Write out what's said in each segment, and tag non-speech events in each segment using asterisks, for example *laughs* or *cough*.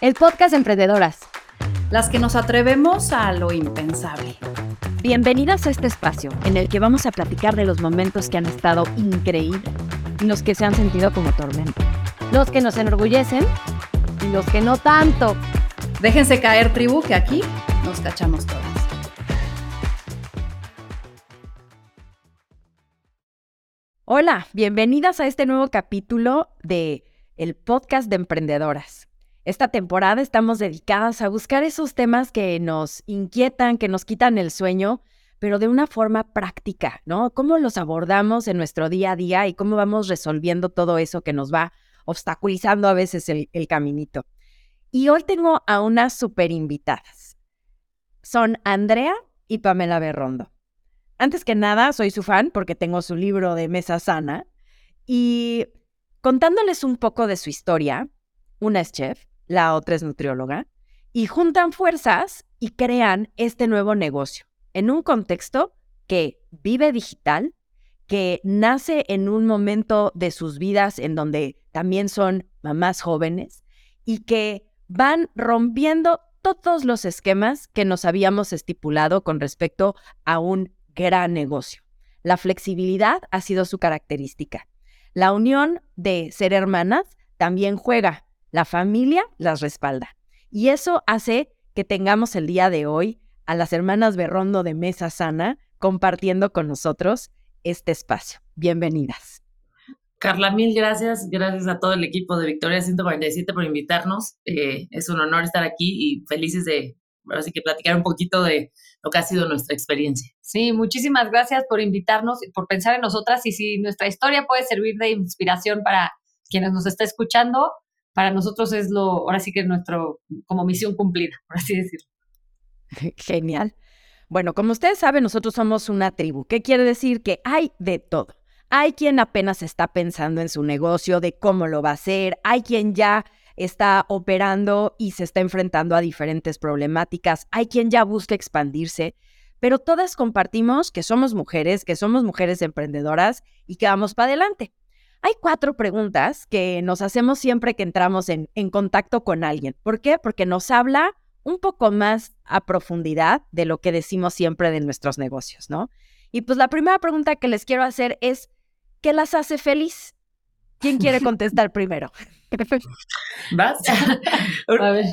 el podcast de Emprendedoras. Las que nos atrevemos a lo impensable. Bienvenidas a este espacio en el que vamos a platicar de los momentos que han estado increíbles y los que se han sentido como tormento. Los que nos enorgullecen y los que no tanto. Déjense caer, tribu, que aquí nos cachamos todas. Hola, bienvenidas a este nuevo capítulo de el podcast de emprendedoras. Esta temporada estamos dedicadas a buscar esos temas que nos inquietan, que nos quitan el sueño, pero de una forma práctica, ¿no? ¿Cómo los abordamos en nuestro día a día y cómo vamos resolviendo todo eso que nos va obstaculizando a veces el, caminito? Y hoy tengo a unas super invitadas. Son Andrea y Pamela Berrondo. Antes que nada, soy su fan porque tengo su libro de Mesa Sana y contándoles un poco de su historia, una es chef, la otra es nutrióloga, y juntan fuerzas y crean este nuevo negocio en un contexto que vive digital, que nace en un momento de sus vidas en donde también son mamás jóvenes y que van rompiendo todos los esquemas que nos habíamos estipulado con respecto a un gran negocio. La flexibilidad ha sido su característica. La unión de ser hermanas también juega la familia las respalda. Y eso hace que tengamos el día de hoy a las hermanas Berrondo de Mesa Sana compartiendo con nosotros este espacio. Bienvenidas. Carla, mil gracias. Gracias a todo el equipo de Victoria 147 por invitarnos. Eh, es un honor estar aquí y felices de, así que platicar un poquito de lo que ha sido nuestra experiencia. Sí, muchísimas gracias por invitarnos y por pensar en nosotras y si nuestra historia puede servir de inspiración para quienes nos está escuchando, para nosotros es lo, ahora sí que nuestro, como misión cumplida, por así decirlo. *laughs* Genial. Bueno, como ustedes saben, nosotros somos una tribu. ¿Qué quiere decir? Que hay de todo. Hay quien apenas está pensando en su negocio, de cómo lo va a hacer. Hay quien ya está operando y se está enfrentando a diferentes problemáticas. Hay quien ya busca expandirse. Pero todas compartimos que somos mujeres, que somos mujeres emprendedoras y que vamos para adelante. Hay cuatro preguntas que nos hacemos siempre que entramos en, en contacto con alguien. ¿Por qué? Porque nos habla un poco más a profundidad de lo que decimos siempre de nuestros negocios, ¿no? Y pues la primera pregunta que les quiero hacer es, ¿qué las hace feliz? ¿Quién quiere *laughs* contestar primero? ¿Vas? *laughs* *laughs* a ver,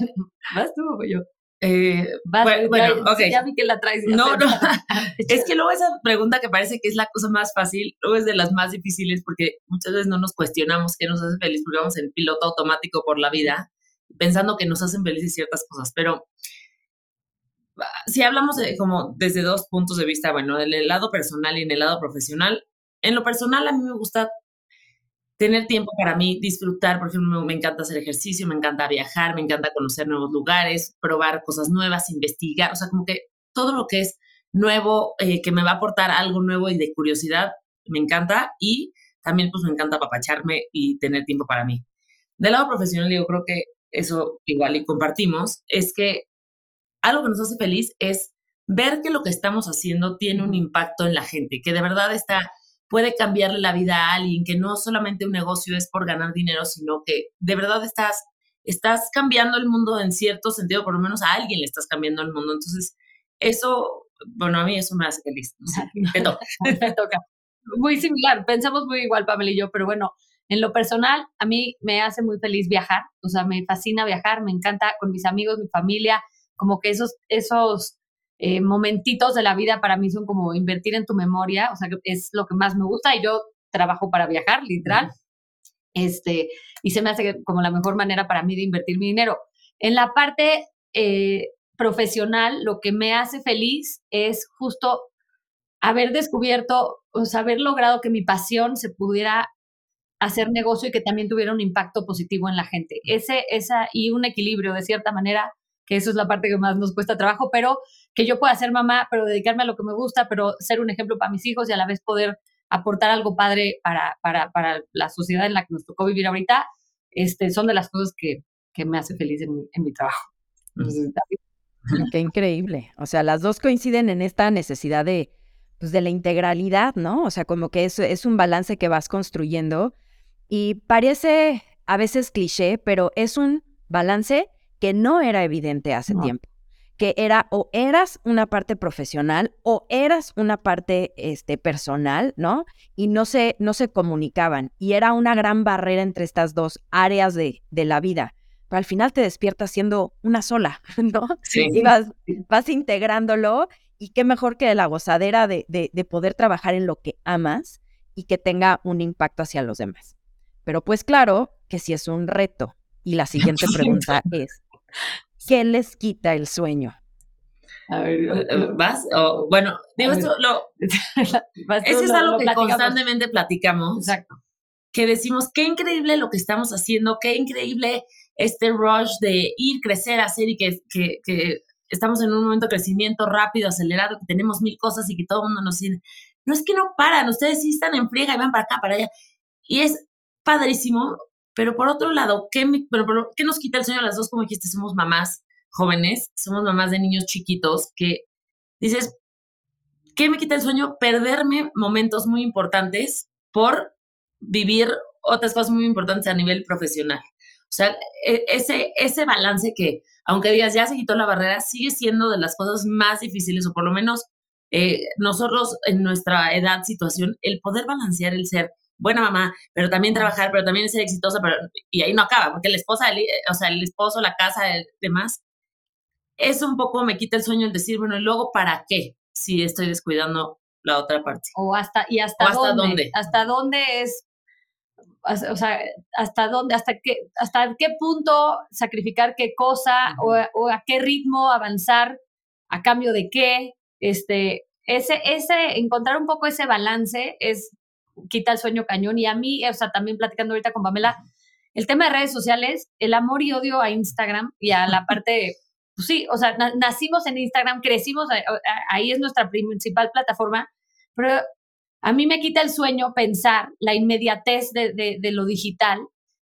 ¿vas tú o yo? Eh, bueno, Ya vi que la traes. No, no. *laughs* *laughs* es que luego esa pregunta que parece que es la cosa más fácil, luego es de las más difíciles porque muchas veces no nos cuestionamos qué nos hace feliz porque vamos en piloto automático por la vida pensando que nos hacen felices ciertas cosas. Pero si hablamos de, como desde dos puntos de vista, bueno, del lado personal y en el lado profesional, en lo personal a mí me gusta tener tiempo para mí, disfrutar, por ejemplo, me encanta hacer ejercicio, me encanta viajar, me encanta conocer nuevos lugares, probar cosas nuevas, investigar, o sea, como que todo lo que es nuevo, eh, que me va a aportar algo nuevo y de curiosidad, me encanta y también pues me encanta apapacharme y tener tiempo para mí. Del lado profesional, yo creo que eso igual y compartimos, es que algo que nos hace feliz es ver que lo que estamos haciendo tiene un impacto en la gente, que de verdad está puede cambiarle la vida a alguien, que no solamente un negocio es por ganar dinero, sino que de verdad estás, estás cambiando el mundo en cierto sentido, por lo menos a alguien le estás cambiando el mundo. Entonces, eso, bueno, a mí eso me hace feliz. me toca. *laughs* me toca. Muy similar, pensamos muy igual, Pamela y yo, pero bueno, en lo personal, a mí me hace muy feliz viajar, o sea, me fascina viajar, me encanta con mis amigos, mi familia, como que esos, esos eh, momentitos de la vida para mí son como invertir en tu memoria, o sea, es lo que más me gusta y yo trabajo para viajar, literal. Este, y se me hace como la mejor manera para mí de invertir mi dinero. En la parte eh, profesional, lo que me hace feliz es justo haber descubierto, o sea, haber logrado que mi pasión se pudiera hacer negocio y que también tuviera un impacto positivo en la gente. Ese, esa, y un equilibrio de cierta manera, que eso es la parte que más nos cuesta trabajo, pero que yo pueda ser mamá, pero dedicarme a lo que me gusta, pero ser un ejemplo para mis hijos y a la vez poder aportar algo padre para, para, para la sociedad en la que nos tocó vivir ahorita, este, son de las cosas que, que me hace feliz en mi, en mi trabajo. Qué increíble. O sea, las dos coinciden en esta necesidad de, pues, de la integralidad, ¿no? O sea, como que es, es un balance que vas construyendo y parece a veces cliché, pero es un balance que no era evidente hace tiempo, que era o eras una parte profesional o eras una parte este, personal, ¿no? Y no se, no se comunicaban y era una gran barrera entre estas dos áreas de, de la vida. Pero al final te despiertas siendo una sola, *laughs* ¿no? Sí. Y vas, vas integrándolo y qué mejor que la gozadera de, de, de poder trabajar en lo que amas y que tenga un impacto hacia los demás. Pero pues claro que si es un reto. Y la siguiente *laughs* pregunta es, ¿qué les quita el sueño? A ver, Eh, ¿Vas? O, bueno, digo, esto lo, *laughs* eso es lo- algo lo que platicamos. constantemente platicamos. Exacto. que decimos, qué increíble lo que estamos haciendo, qué increíble este rush de ir, crecer, hacer y que, que, que estamos en un momento de crecimiento rápido, acelerado, que tenemos mil cosas y que todo el mundo nos dice, no es que no paran, ustedes sí están en friega y van para acá, para allá. Y es padrísimo, pero por otro lado, ¿qué, me- pero, pero, ¿qué nos quita el sueño a las dos? Como dijiste, somos mamás jóvenes, somos mamás de niños chiquitos, que dices, ¿qué me quita el sueño? Perderme momentos muy importantes por vivir otras cosas muy importantes a nivel profesional. O sea, e- ese, ese balance que, aunque digas ya se quitó la barrera, sigue siendo de las cosas más difíciles, o por lo menos eh, nosotros en nuestra edad, situación, el poder balancear el ser buena mamá, pero también trabajar, pero también ser exitosa, pero, y ahí no acaba, porque la esposa, el- o sea, el esposo, la casa, el demás, eso un poco me quita el sueño el decir, bueno, ¿y luego para qué si estoy descuidando la otra parte? O hasta, y hasta, O hasta dónde, dónde. Hasta dónde es, o sea, hasta dónde, hasta qué, hasta qué punto sacrificar qué cosa o, o a qué ritmo avanzar, a cambio de qué, este, ese, ese, encontrar un poco ese balance es, quita el sueño cañón. Y a mí, o sea, también platicando ahorita con Pamela, el tema de redes sociales, el amor y odio a Instagram y a la *laughs* parte, pues sí, o sea, na- nacimos en Instagram, crecimos, a- a- ahí es nuestra principal plataforma, pero a mí me quita el sueño pensar la inmediatez de, de- de lo digital,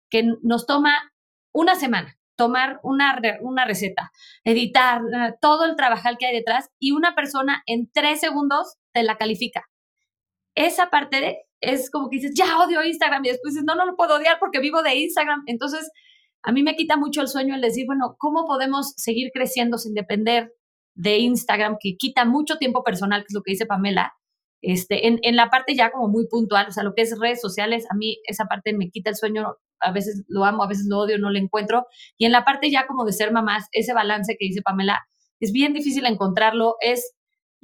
que nos toma una semana tomar una, una receta, editar, eh, todo el trabajar que hay detrás y una persona en tres segundos te la califica. Esa parte de- es como que dices, ya odio Instagram y después dices, no, no lo puedo odiar porque vivo de Instagram. Entonces, a mí me quita mucho el sueño el decir, bueno, ¿cómo podemos seguir creciendo sin depender de Instagram, que quita mucho tiempo personal, que es lo que dice Pamela? Este, en, en la parte ya como muy puntual, o sea, lo que es redes sociales, a mí esa parte me quita el sueño, a veces lo amo, a veces lo odio, no lo encuentro. Y en la parte ya como de ser mamás, ese balance que dice Pamela, es bien difícil encontrarlo, es,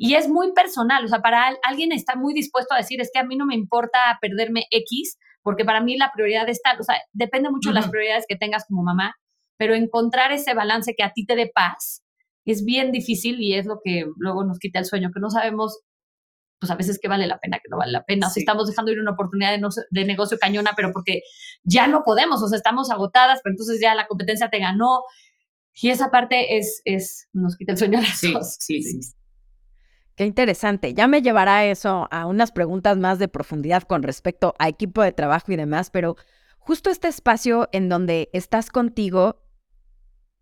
y es muy personal, o sea, para al- alguien está muy dispuesto a decir, es que a mí no me importa perderme X, porque para mí la prioridad es tal, o sea, depende mucho de las prioridades que tengas como mamá, pero encontrar ese balance que a ti te dé paz es bien difícil y es lo que luego nos quita el sueño, que no sabemos pues a veces que vale la pena, que no vale la pena. O sea, Sí. estamos dejando ir una oportunidad de, no- de negocio cañona, pero porque ya no podemos, o sea, estamos agotadas, pero entonces ya la competencia te ganó. Y esa parte es, es nos quita el sueño a las Sí, dos. sí, sí. Qué interesante. Ya me llevará eso a unas preguntas más de profundidad con respecto a equipo de trabajo y demás, pero justo este espacio en donde estás contigo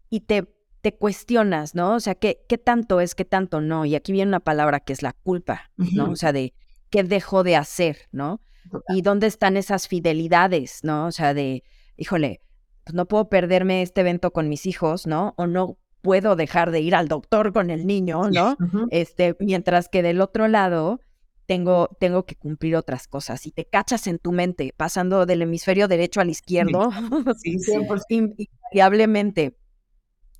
y te, te cuestionas, ¿no? O sea, ¿qué, ¿qué tanto es, qué tanto no? Y aquí viene una palabra que es la culpa, ¿no? O sea, de qué dejo de hacer, ¿no? Y dónde están esas fidelidades, ¿no? O sea, de, híjole, pues no puedo perderme este evento con mis hijos, ¿no? O no puedo dejar de ir al doctor con el niño, ¿no? Este, mientras que del otro lado tengo, tengo que cumplir otras cosas. Y te cachas en tu mente, pasando del hemisferio derecho al izquierdo, Sí, *laughs* sí. in- invariablemente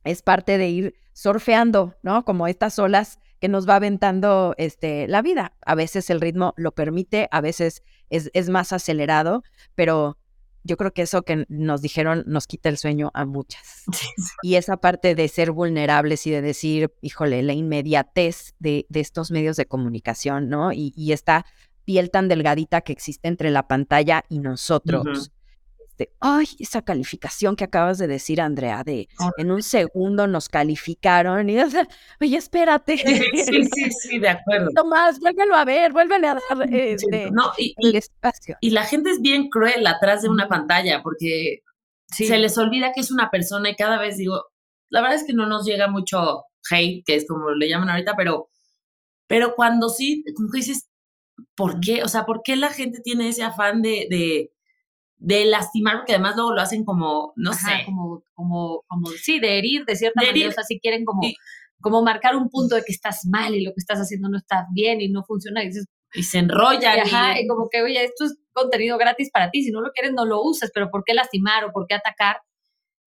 es parte de ir surfeando, ¿no? Como estas olas que nos va aventando este, la vida. A veces el ritmo lo permite, a veces es, es más acelerado, pero yo creo que eso que nos dijeron nos quita el sueño a muchas. Y esa parte de ser vulnerables y de decir, híjole, la inmediatez de, de estos medios de comunicación, ¿no? Y, y esta piel tan delgadita que existe entre la pantalla y nosotros. Este, ay, esa calificación que acabas de decir, Andrea, de en un segundo nos calificaron y, oye, espérate. Sí, sí, sí, de acuerdo. Tomás, vuélvelo a ver, vuélvele a dar este, No, y, el espacio. y la gente es bien cruel atrás de una pantalla porque Sí. se les olvida que es una persona y cada vez digo, la verdad es que no nos llega mucho hate, que es como le llaman ahorita, pero, pero cuando sí, como que dices, ¿por qué? O sea, ¿por qué la gente tiene ese afán de, de, de lastimar, porque además luego lo hacen como, no sé. Como, como, como, sí, de herir de cierta manera, o sea, si quieren como, como marcar un punto de que estás mal y lo que estás haciendo no está bien y no funciona, y, y se enrollan. Y, y, como que, oye, esto es contenido gratis para ti, si no lo quieres no lo uses, pero ¿por qué lastimar o por qué atacar?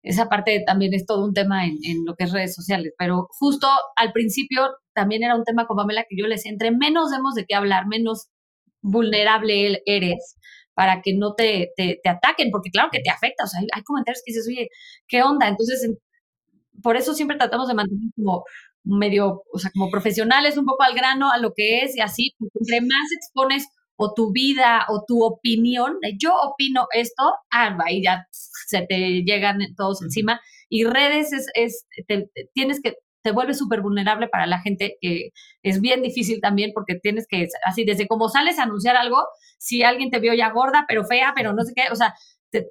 Esa parte también es todo un tema en, en lo que es redes sociales, pero justo al principio también era un tema con Pamela que yo les entre menos demos de qué hablar, menos vulnerable eres para que no te, te, ataquen, porque claro que te afecta, o sea, hay, comentarios que dices, oye, ¿qué onda? Entonces, por eso siempre tratamos de mantener como medio, o sea, como profesionales, un poco al grano, a lo que es y así, entre más expones o tu vida o tu opinión, yo opino esto, ah, ahí ya se te llegan todos encima. Y redes es, es tienes que te vuelve súper vulnerable para la gente, que es bien difícil también porque tienes que, así, desde como sales a anunciar algo, si alguien te vio ya gorda, pero fea, pero no sé qué, o sea,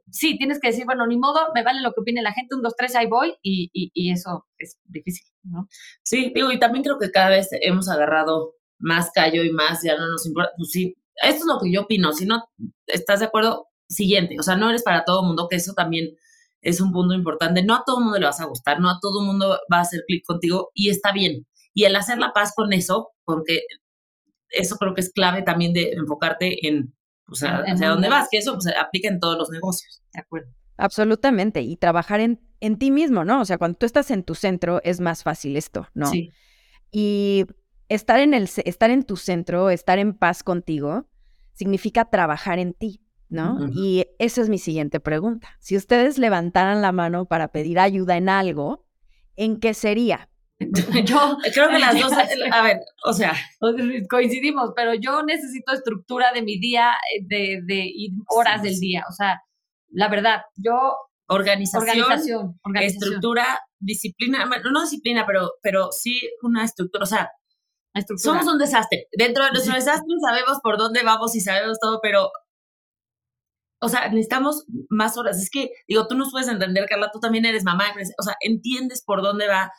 sí, tienes que decir, bueno, ni modo, me vale lo que opine la gente, un, dos, tres, ahí voy, y, y, eso es difícil, ¿no? Sí, digo, y también creo que cada vez hemos agarrado más callo y más, ya no nos importa, pues sí, esto es lo que yo opino, si no estás de acuerdo, siguiente, o sea, no eres para todo el mundo, que eso también es un punto importante. No a todo el mundo le vas a gustar, no a todo el mundo va a hacer clic contigo y está bien. Y el hacer la paz con eso, porque eso creo que es clave también de enfocarte en, o sea, hacia dónde vas, que eso se pues, aplica en todos los negocios. De acuerdo. Absolutamente. Y trabajar en, en ti mismo, ¿no? O sea, cuando tú estás en tu centro es más fácil esto, ¿no? Sí. Y estar en, el, estar en tu centro, estar en paz contigo, significa trabajar en ti. ¿No? Y esa es mi siguiente pregunta. Si ustedes levantaran la mano para pedir ayuda en algo, ¿en qué sería? *laughs* Yo *laughs* creo que las dos, *laughs* a ver, o sea, coincidimos, pero yo necesito estructura de mi día, eh, de, de horas del día, o sea, la verdad, yo organización, estructura, disciplina, no disciplina, pero, pero sí una estructura, o sea, somos un desastre. Dentro de nuestro desastre sabemos por dónde vamos y sabemos todo, pero o sea, necesitamos más horas. Es que, digo, tú nos puedes entender, Carla, tú también eres mamá, o sea, entiendes por dónde va.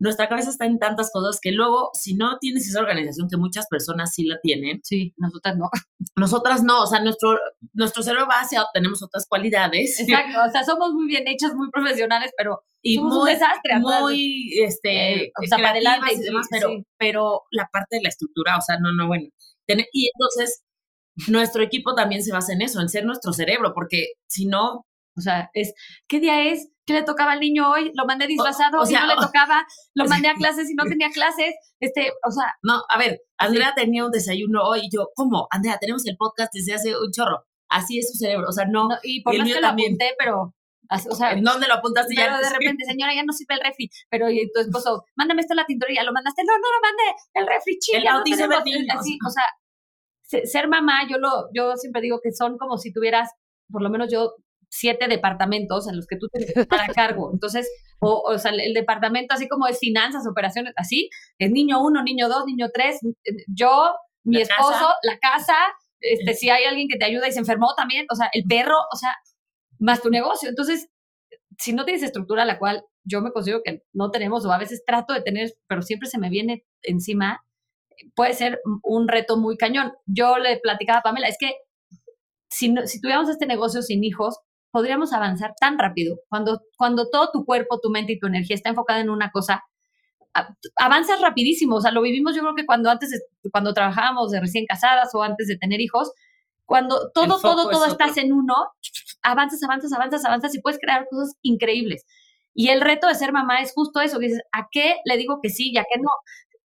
Nuestra cabeza está en tantas cosas que luego, si no tienes esa organización, que muchas personas sí la tienen. Sí, nosotras no. Nosotras no, o sea, nuestro, nuestro cerebro va hacia, tenemos otras cualidades. Exacto, o sea, somos muy bien hechas, muy profesionales, pero y somos muy, un desastre. Muy, este, eh, o sea, para adelante y demás, pero, pero la parte de la estructura, o sea, no, no, bueno. Y entonces, nuestro equipo también se basa en eso, en ser nuestro cerebro, porque si no... O sea, es, ¿qué día es? ¿Qué le tocaba al niño hoy? ¿Lo mandé disfrazado? O, sea, no le tocaba? ¿Lo *laughs* mandé a clases y no tenía clases? Este, o sea... No, a ver, Andrea tenía un desayuno hoy y yo, ¿cómo? Andrea, tenemos el podcast desde hace un chorro. Así es su cerebro, o sea, no... y por más que lo apunté, pero... O sea, ¿En dónde lo apuntaste pero ya? de *laughs* repente, señora, ya no sirve el refri. Pero y tu esposo, mándame esto a la tintorería, lo mandaste. No, no lo mandé. El refri, chica. El no Así, o sea, ser mamá, yo, lo, yo siempre digo que son como si tuvieras, por lo menos yo, siete departamentos en los que tú tienes que estar a cargo. Entonces, o, o sea, el departamento así como es finanzas, operaciones, así, es niño uno, niño dos, niño tres, yo, mi esposo, la casa, este, si hay alguien que te ayuda y se enfermó también, o sea, el perro, o sea, más tu negocio. Entonces, si no tienes estructura, la cual yo me considero que no tenemos, o a veces trato de tener, pero siempre se me viene encima, puede ser un reto muy cañón. Yo le platicaba a Pamela, es que si, si tuviéramos este negocio sin hijos, podríamos avanzar tan rápido. Cuando, cuando todo tu cuerpo, tu mente y tu energía está enfocada en una cosa, avanzas rapidísimo. O sea, lo vivimos yo creo que cuando antes, cuando trabajábamos de recién casadas o antes de tener hijos, cuando todo, todo, todo estás en uno, avanzas, avanzas, avanzas, avanzas y puedes crear cosas increíbles. Y el reto de ser mamá es justo eso, dices, ¿a qué le digo que sí y a qué no?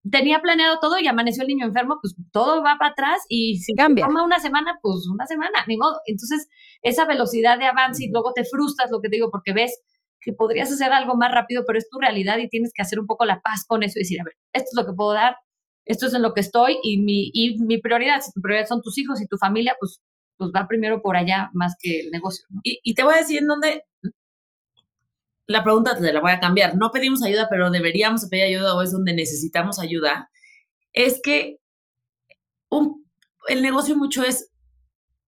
Tenía planeado todo y amaneció el niño enfermo, pues todo va para atrás y si cambia. toma una semana, pues una semana, ni modo. Entonces, esa velocidad de avance y luego te frustras, lo que te digo, porque ves que podrías hacer algo más rápido, pero es tu realidad y tienes que hacer un poco la paz con eso y decir, a ver, esto es lo que puedo dar, esto es en lo que estoy y mi, y mi prioridad, si tu prioridad son tus hijos y tu familia, pues, pues va primero por allá más que el negocio. Y, y te voy a decir en dónde la pregunta te la voy a cambiar. No pedimos ayuda, pero deberíamos pedir ayuda o es donde necesitamos ayuda. Es que el negocio mucho es,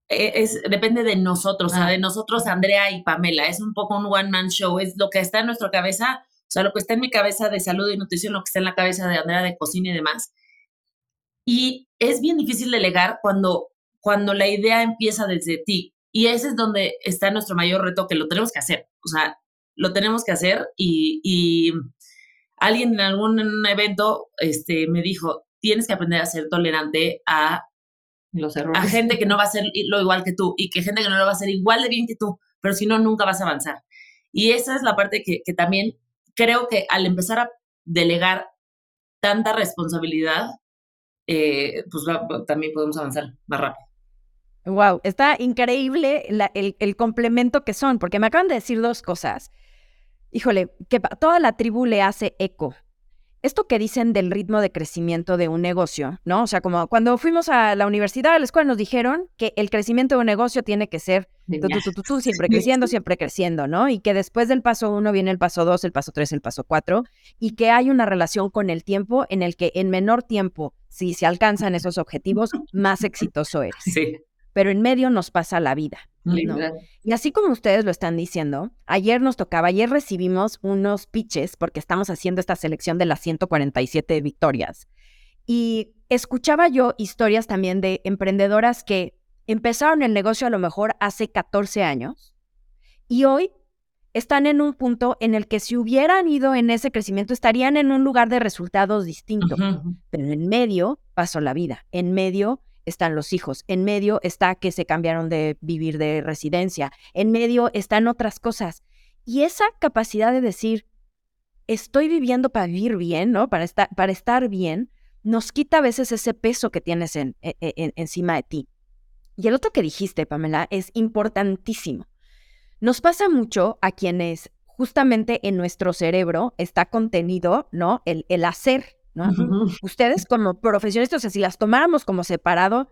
e, es, depende de nosotros, o sea, de nosotros, Andrea y Pamela. Es un poco un one-man show, es lo que está en nuestra cabeza, o sea, lo que está en mi cabeza de salud y nutrición, lo que está en la cabeza de Andrea de cocina y demás. Y es bien difícil delegar cuando, cuando la idea empieza desde ti. Y ese es donde está nuestro mayor reto, que lo tenemos que hacer. O sea, lo tenemos que hacer y, alguien en algún evento este, me dijo, tienes que aprender a ser tolerante a los errores. A gente que no va a ser lo igual que tú y que gente que no lo va a hacer igual de bien que tú, pero si no, nunca vas a avanzar. Y esa es la parte que, que también creo que al empezar a delegar tanta responsabilidad, eh, pues también podemos avanzar más rápido. Wow, está increíble el, el, complemento que son, porque me acaban de decir dos cosas. Híjole, que toda la tribu le hace eco esto que dicen del ritmo de crecimiento de un negocio, ¿no? O sea, como cuando fuimos a la universidad, a la escuela, nos dijeron que el crecimiento de un negocio tiene que ser siempre creciendo, siempre creciendo, ¿no? Y que después del paso uno viene el paso dos, el paso tres, el paso cuatro, y que hay una relación con el tiempo en el que en menor tiempo, si se alcanzan esos objetivos, más exitoso eres. Sí pero en medio nos pasa la vida. Y así como ustedes lo están diciendo, ayer nos tocaba, ayer recibimos unos pitches porque estamos haciendo esta selección de las 147 victorias. Y escuchaba yo historias también de emprendedoras que empezaron el negocio a lo mejor hace 14 años y hoy están en un punto en el que si hubieran ido en ese crecimiento estarían en un lugar de resultados distintos. Pero en medio pasó la vida, en medio están los hijos, en medio está que se cambiaron de vivir de residencia, en medio están otras cosas. Y esa capacidad de decir, estoy viviendo para vivir bien, ¿no? Para estar, para estar bien, nos quita a veces ese peso que tienes en, e, e, encima de ti. Y el otro que dijiste, Pamela, es importantísimo. Nos pasa mucho a quienes justamente en nuestro cerebro está contenido, ¿no? El, el hacer, Ustedes como profesionistas, o sea, si las tomáramos como separado,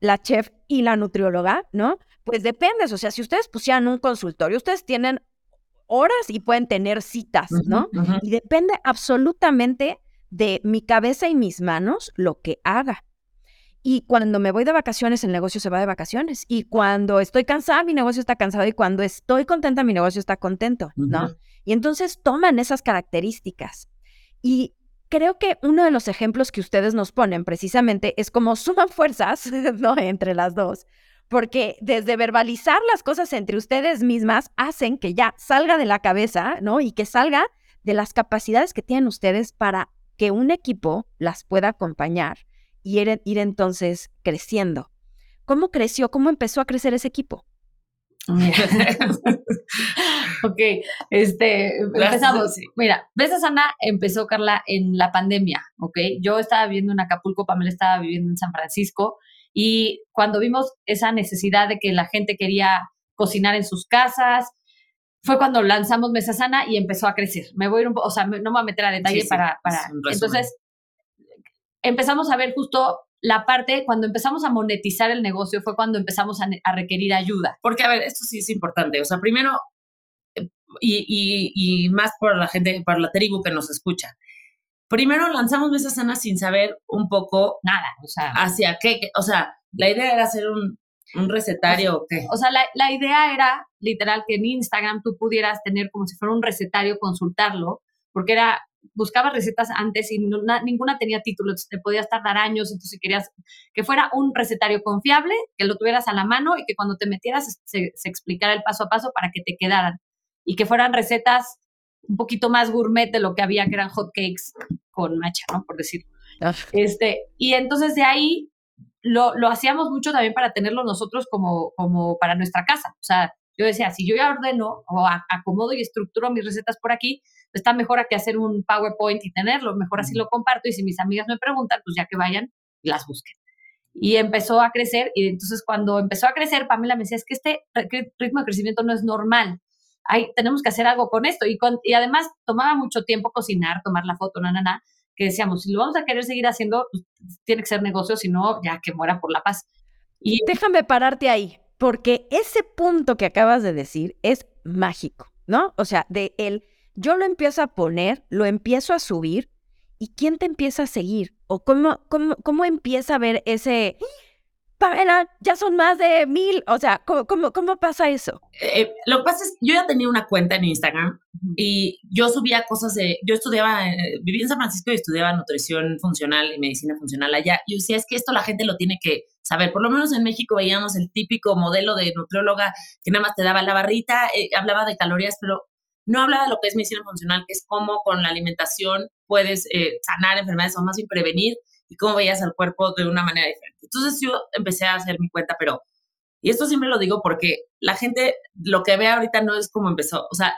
la chef y la nutrióloga, ¿no? Pues depende, o sea, si ustedes pusieran un consultorio, ustedes tienen horas y pueden tener citas, ¿no? Y depende absolutamente de mi cabeza y mis manos lo que haga. Y cuando me voy de vacaciones, el negocio se va de vacaciones. Y cuando estoy cansada, mi negocio está cansado. Y cuando estoy contenta, mi negocio está contento, ¿no? Y entonces toman esas características. Y creo que uno de los ejemplos que ustedes nos ponen precisamente es como suman fuerzas, *laughs* ¿no? Entre las dos, porque desde verbalizar las cosas entre ustedes mismas hacen que ya salga de la cabeza, ¿no? Y que salga de las capacidades que tienen ustedes para que un equipo las pueda acompañar y ir, ir entonces creciendo. ¿Cómo creció? ¿Cómo empezó a crecer ese equipo? *laughs* ok, este, empezamos. Mira, Besa Sana empezó, Carla, en la pandemia, ¿ok? Yo estaba viviendo en Acapulco, Pamela estaba viviendo en San Francisco, y cuando vimos esa necesidad de que la gente quería cocinar en sus casas, fue cuando lanzamos Mesa Sana y empezó a crecer. Me voy a ir un poco, o sea, no me voy a meter a detalle para, para... Entonces, empezamos a ver justo la parte, cuando empezamos a monetizar el negocio, fue cuando empezamos a, requerir ayuda. Porque, a ver, esto sí es importante. O sea, primero, y, y, más por la gente, por la tribu que nos escucha. Primero lanzamos Mesa Sana sin saber un poco nada, o sea, hacia qué, o sea, la idea era hacer un, un recetario o qué. O sea, la, la, idea era literal que en Instagram tú pudieras tener como si fuera un recetario, consultarlo, porque era buscabas recetas antes y ninguna tenía título, te podías tardar años, entonces si querías que fuera un recetario confiable, que lo tuvieras a la mano y que cuando te metieras se, explicara el paso a paso para que te quedaran y que fueran recetas un poquito más gourmet de lo que había, que eran hot cakes con macha, ¿no? Por decirlo. Ah. Este, y entonces de ahí lo, lo, hacíamos mucho también para tenerlo nosotros como, como para nuestra casa. O sea, yo decía, si yo ya ordeno o acomodo y estructuro mis recetas por aquí, está mejor a que hacer un PowerPoint y tenerlo, mejor así lo comparto y si mis amigas me preguntan, pues ya que vayan las busquen. Y empezó a crecer y entonces cuando empezó a crecer, Pamela me decía, es que este ritmo de crecimiento no es normal, Hay, tenemos que hacer algo con esto. Y, y además tomaba mucho tiempo cocinar, tomar la foto, na, na, na, que decíamos, si lo vamos a querer seguir haciendo, pues, tiene que ser negocio, si no, ya que muera por la paz. Y déjame pararte ahí, porque ese punto que acabas de decir es mágico, ¿no? O sea, de el yo lo empiezo a poner, lo empiezo a subir, ¿y quién te empieza a seguir? ¿O cómo, cómo, cómo empieza a ver ese, Pamela, ya son más de mil, o sea, ¿cómo, cómo, cómo pasa eso? Eh, lo que pasa es, yo ya tenía una cuenta en Instagram y yo subía cosas de, yo estudiaba, eh, vivía en San Francisco y estudiaba nutrición funcional y medicina funcional allá. Y yo decía, es que esto la gente lo tiene que saber. Por lo menos en México veíamos el típico modelo de nutrióloga que nada más te daba la barrita, eh, hablaba de calorías, pero no hablaba de lo que es medicina funcional, que es cómo con la alimentación puedes eh, sanar enfermedades o más bien prevenir y cómo veías al cuerpo de una manera diferente. Entonces yo empecé a hacer mi cuenta, pero, y esto siempre lo digo porque la gente lo que ve ahorita no es como empezó, o sea,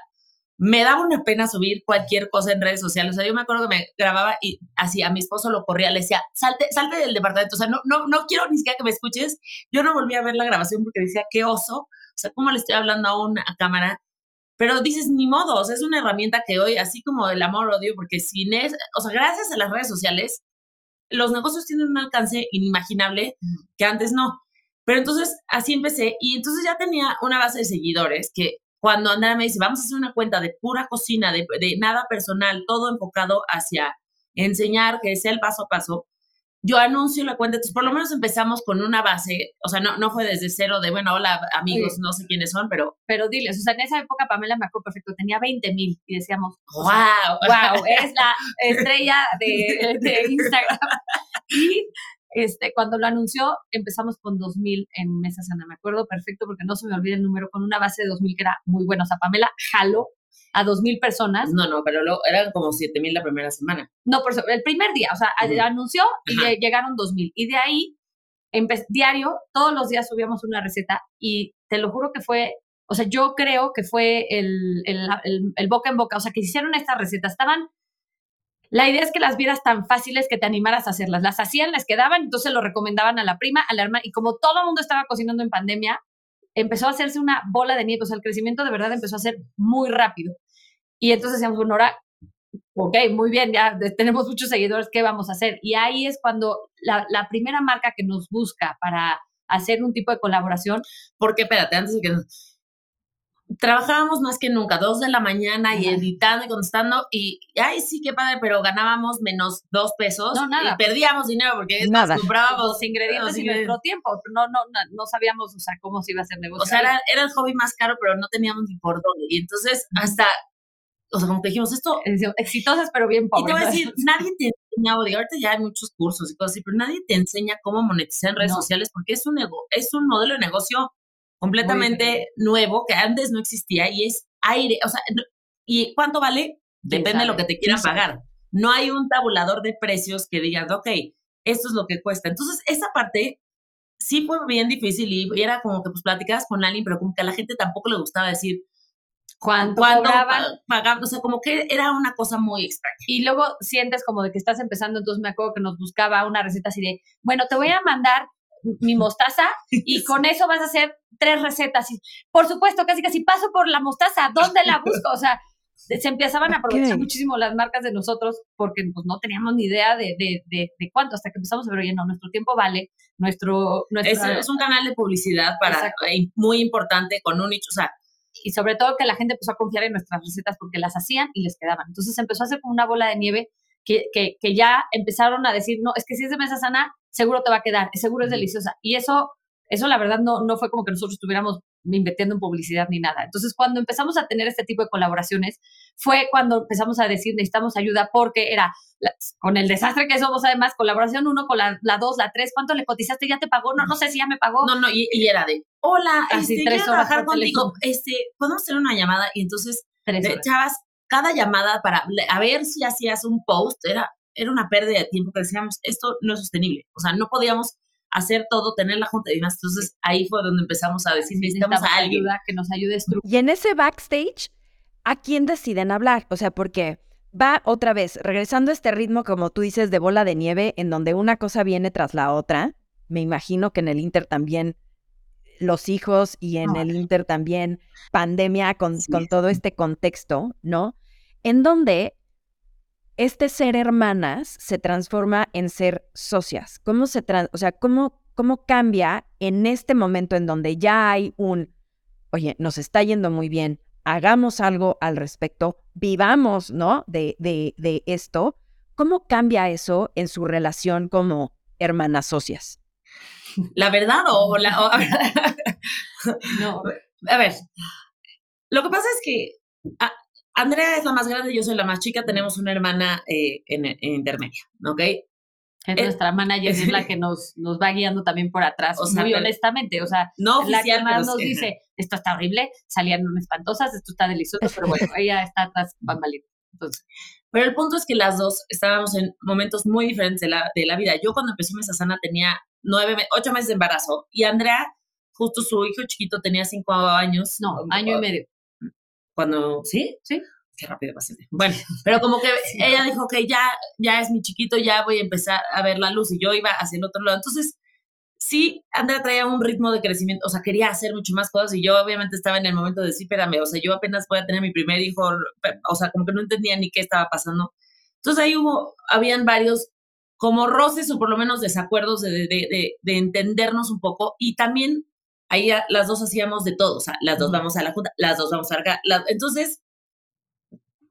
me daba una pena subir cualquier cosa en redes sociales. O sea, yo me acuerdo que me grababa y así a mi esposo lo corría, le decía, salte, salte del departamento. O sea, no, no, no quiero ni siquiera que me escuches. Yo no volví a ver la grabación porque decía, qué oso. O sea, ¿cómo le estoy hablando a una cámara? Pero dices, ni modo, o sea, es una herramienta que hoy, así como el amor-odio, porque sin es, o sea, gracias a las redes sociales, los negocios tienen un alcance inimaginable que antes no. Pero entonces así empecé y entonces ya tenía una base de seguidores que cuando Andrea me dice, vamos a hacer una cuenta de pura cocina, de, nada personal, todo enfocado hacia enseñar, que sea el paso a paso, yo anuncio la cuenta, entonces por lo menos empezamos con una base, o sea, no, no fue desde cero de, bueno, hola amigos, no sé quiénes son, pero... Pero diles, o sea, en esa época Pamela me acuerdo perfecto, tenía 20 mil y decíamos, wow, wow, es la estrella de, de *laughs* Instagram. Y este, cuando lo anunció, empezamos con 2.000 en Mesa Sana. Me acuerdo perfecto porque no se me olvida el número, con una base de 2.000 que era muy buena. O sea, Pamela jaló a 2.000 personas. No, no, pero lo, eran como 7.000 la primera semana. No, por eso, el primer día, o sea, anunció y llegaron 2.000. Y de ahí, diario, todos los días subíamos una receta y te lo juro que fue, o sea, yo creo que fue el, el, el boca en boca, o sea, que hicieron estas recetas, estaban la idea es que las vieras tan fáciles que te animaras a hacerlas. Las hacían, les quedaban, entonces lo recomendaban a la prima, a la hermana, y como todo el mundo estaba cocinando en pandemia, empezó a hacerse una bola de nieve, o sea, el crecimiento de verdad empezó a ser muy rápido. Y entonces decíamos, bueno, ahora, ok, muy bien, ya tenemos muchos seguidores, ¿qué vamos a hacer? Y ahí es cuando la, la primera marca que nos busca para hacer un tipo de colaboración. Porque, espérate, antes de que trabajábamos más que nunca, dos de la mañana y editando y contestando y, ay, sí, qué padre, pero ganábamos menos dos pesos no, nada. y perdíamos dinero porque nada. comprábamos los ingredientes y nuestro tiempo. No, no, no, sabíamos, o sea, cómo se iba a hacer negocio. O sea, era, era, el hobby más caro, pero no teníamos ni por dónde. Y entonces, hasta, o sea, como que dijimos, esto... Exitosas, pero bien pobres. Y te voy a decir, *laughs* nadie te enseña, ahorita ya hay muchos cursos y cosas así, pero nadie te enseña cómo monetizar en redes sociales porque es un, es un modelo de negocio completamente nuevo que antes no existía y es aire, o sea, ¿y cuánto vale? Depende de lo que te quieran pagar. No hay un tabulador de precios que digan, ok, esto es lo que cuesta. Entonces, esa parte sí fue bien difícil y era como que pues platicabas con alguien, pero como que a la gente tampoco le gustaba decir cuánto, pagaban. pagaban, o sea, como que era una cosa muy extraña. Y luego sientes como de que estás empezando, entonces me acuerdo que nos buscaba una receta así de, bueno, te voy a mandar mi *laughs* mostaza y con eso vas a hacer tres recetas. Y, por supuesto, casi casi paso por la mostaza, ¿dónde la busco? O sea, se empezaban a aprovechar muchísimo las marcas de nosotros porque pues, no teníamos ni idea de, de, de, cuánto, hasta que empezamos a ver, oye, no, nuestro tiempo vale, nuestro... nuestro es, un canal de publicidad para muy importante con un nicho, o sea... Y sobre todo que la gente empezó a confiar en nuestras recetas porque las hacían y les quedaban. Entonces empezó a hacer como una bola de nieve que, que, que ya empezaron a decir, no, es que si es de mesa sana, seguro te va a quedar, seguro es deliciosa. Y eso eso la verdad no, no fue como que nosotros estuviéramos invirtiendo en publicidad ni nada. Entonces, cuando empezamos a tener este tipo de colaboraciones, fue cuando empezamos a decir, necesitamos ayuda, porque era con el desastre que somos, además, colaboración uno con la, la dos, la tres, ¿cuánto le cotizaste? ¿Ya te pagó? No, no sé si ya me pagó. No, no, y, era de, hola, Así, este, tres trabajar contigo, este, podemos hacer una llamada y entonces, chavas, cada llamada para a ver si hacías un post era, era una pérdida de tiempo que decíamos, esto no es sostenible, o sea, no podíamos hacer todo, tener la junta y demás. Entonces ahí fue donde empezamos a decir, necesitamos a alguien. Ayuda, que nos ayude a Y en ese backstage, ¿a quién deciden hablar? O sea, porque va otra vez, regresando a este ritmo, como tú dices, de bola de nieve, en donde una cosa viene tras la otra. Me imagino que en el Inter también los hijos y en el Inter también pandemia con, con todo este contexto, ¿no? En donde este ser hermanas se transforma en ser socias. ¿Cómo se o sea, cómo, cómo cambia en este momento en donde ya hay un, oye, nos está yendo muy bien, hagamos algo al respecto, vivamos, ¿no? De, de, de esto. ¿Cómo cambia eso en su relación como hermanas socias? La verdad o la... no. *laughs* A ver, lo que pasa es que ah, Andrea es la más grande, yo soy la más chica, tenemos una hermana eh, en, intermedia, ¿ok? Es nuestra manager, es la *laughs* que nos, nos va guiando también por atrás, o sea, muy honestamente. O sea, no la que más nos dice, esto está horrible, salían espantosas, esto está delicioso, pero *laughs* bueno, ella está atrás bambalina. Entonces. Pero el punto es que las dos estábamos en momentos muy diferentes de la, de la vida. Yo cuando empecé Mesa Sana tenía nueve, ocho meses de embarazo y Andrea, justo su hijo chiquito tenía cinco años. No, año y medio. Cuando, ¿sí? Sí. Qué rápido ser. Bueno, *laughs* pero como que ella dijo que ya, ya es mi chiquito, ya voy a empezar a ver la luz y yo iba hacia el otro lado. Entonces, sí, Andrea traía un ritmo de crecimiento, o sea, quería hacer mucho más cosas y yo obviamente estaba en el momento de sí, espérame, o sea, yo apenas voy a tener mi primer hijo, o sea, como que no entendía ni qué estaba pasando. Entonces ahí hubo, habían varios como roces o por lo menos desacuerdos de, de, de, de entendernos un poco y también ahí las dos hacíamos de todo, o sea, las dos vamos a la junta, las dos vamos a acá, entonces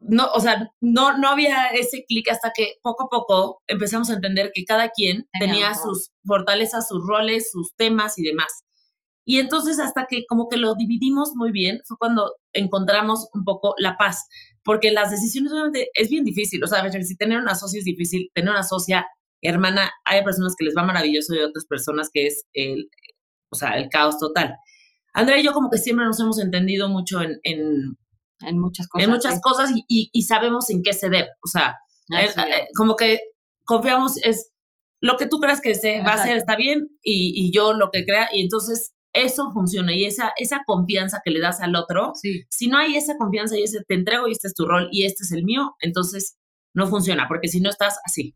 no, o sea, no, no había ese clic hasta que poco a poco empezamos a entender que cada quien tenía sus fortalezas, sus roles, sus temas y demás. Y entonces hasta que como que lo dividimos muy bien, fue cuando encontramos un poco la paz, porque las decisiones obviamente es bien difícil, o sea, si tener una socia es difícil, tener una socia hermana, hay personas que les va maravilloso y otras personas que es el, o sea, el caos total. Andrea y yo como que siempre nos hemos entendido mucho en, en en muchas cosas. En muchas cosas y, y, sabemos en qué se debe. O sea, eh, como que confiamos, es lo que tú creas que se va a hacer está bien y, y, yo lo que crea. Y entonces eso funciona y esa, esa confianza que le das al otro, si no hay esa confianza y ese te entrego y este es tu rol y este es el mío, entonces no funciona, porque si no estás así.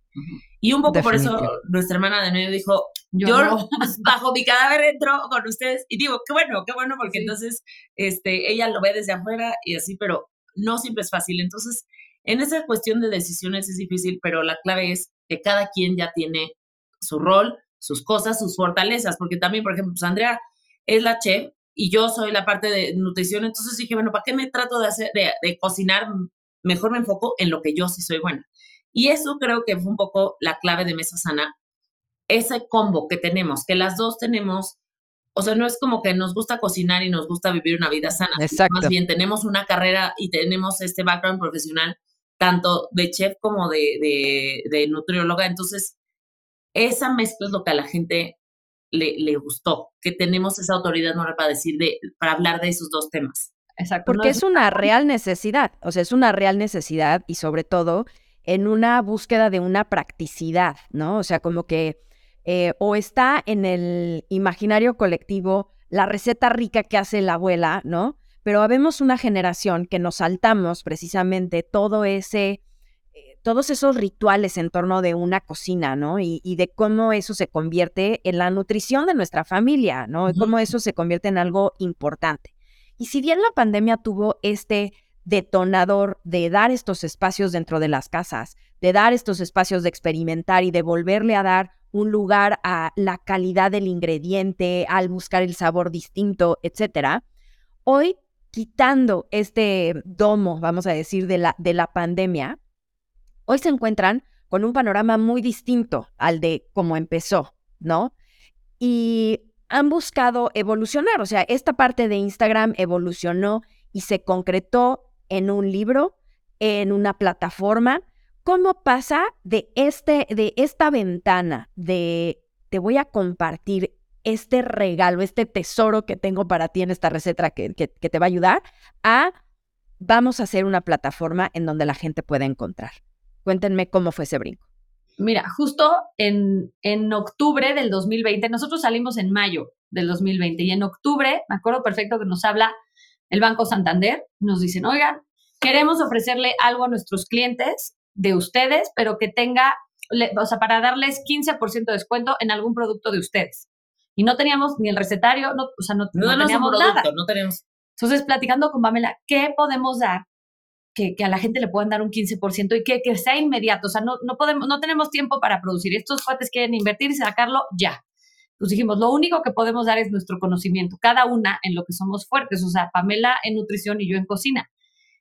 Y un poco por eso nuestra hermana de medio dijo, yo, *laughs* bajo mi cadáver entro con ustedes y digo, qué bueno, qué bueno, porque entonces este, ella lo ve desde afuera y así, pero no siempre es fácil. Entonces, en esa cuestión de decisiones es difícil, pero la clave es que cada quien ya tiene su rol, sus cosas, sus fortalezas, porque también, por ejemplo, pues Andrea es la chef y yo soy la parte de nutrición, entonces dije, bueno, ¿para qué me trato de hacer, de, de cocinar mejor me enfoco en lo que yo sí soy buena. Y eso creo que fue un poco la clave de Mesa Sana, ese combo que tenemos, que las dos tenemos, o sea, no es como que nos gusta cocinar y nos gusta vivir una vida sana. Más bien tenemos una carrera y tenemos este background profesional, tanto de chef como de, de, de nutrióloga. Entonces, esa mezcla es lo que a la gente le, le gustó, que tenemos esa autoridad moral para decir, de, para hablar de esos dos temas. Exacto. Porque es una real necesidad, o sea, es una real necesidad y sobre todo en una búsqueda de una practicidad, ¿no? O sea, como que eh, o está en el imaginario colectivo la receta rica que hace la abuela, ¿no? Pero habemos una generación que nos saltamos precisamente todo ese, eh, todos esos rituales en torno de una cocina, ¿no? Y, de cómo eso se convierte en la nutrición de nuestra familia, ¿no? Y cómo eso se convierte en algo importante. Y si bien la pandemia tuvo este detonador de dar estos espacios dentro de las casas, de dar estos espacios de experimentar y de volverle a dar un lugar a la calidad del ingrediente, al buscar el sabor distinto, etcétera. Hoy, quitando este domo, vamos a decir, de la, de la pandemia, hoy se encuentran con un panorama muy distinto al de cómo empezó, ¿no? Y han buscado evolucionar. O sea, esta parte de Instagram evolucionó y se concretó en un libro, en una plataforma. ¿Cómo pasa de, este, de esta ventana de te voy a compartir este regalo, este tesoro que tengo para ti en esta receta que, que, te va a ayudar, a vamos a hacer una plataforma en donde la gente pueda encontrar? Cuéntenme cómo fue ese brinco. Mira, justo en, en octubre del 2020, nosotros salimos en mayo del 2020 y en octubre, me acuerdo perfecto que nos habla el Banco Santander, nos dicen, oigan, queremos ofrecerle algo a nuestros clientes de ustedes, pero que tenga, o sea, para darles 15% de descuento en algún producto de ustedes. Y no teníamos ni el recetario, no, o sea, no, no, teníamos nada. No tenemos. Entonces, platicando con Pamela, ¿qué podemos dar que, a la gente le puedan dar un 15% y que, que sea inmediato. O sea, no, no, podemos, no tenemos tiempo para producir. Estos cuates quieren invertir y sacarlo ya. Pues dijimos, lo único que podemos dar es nuestro conocimiento, cada una en lo que somos fuertes. O sea, Pamela en nutrición y yo en cocina.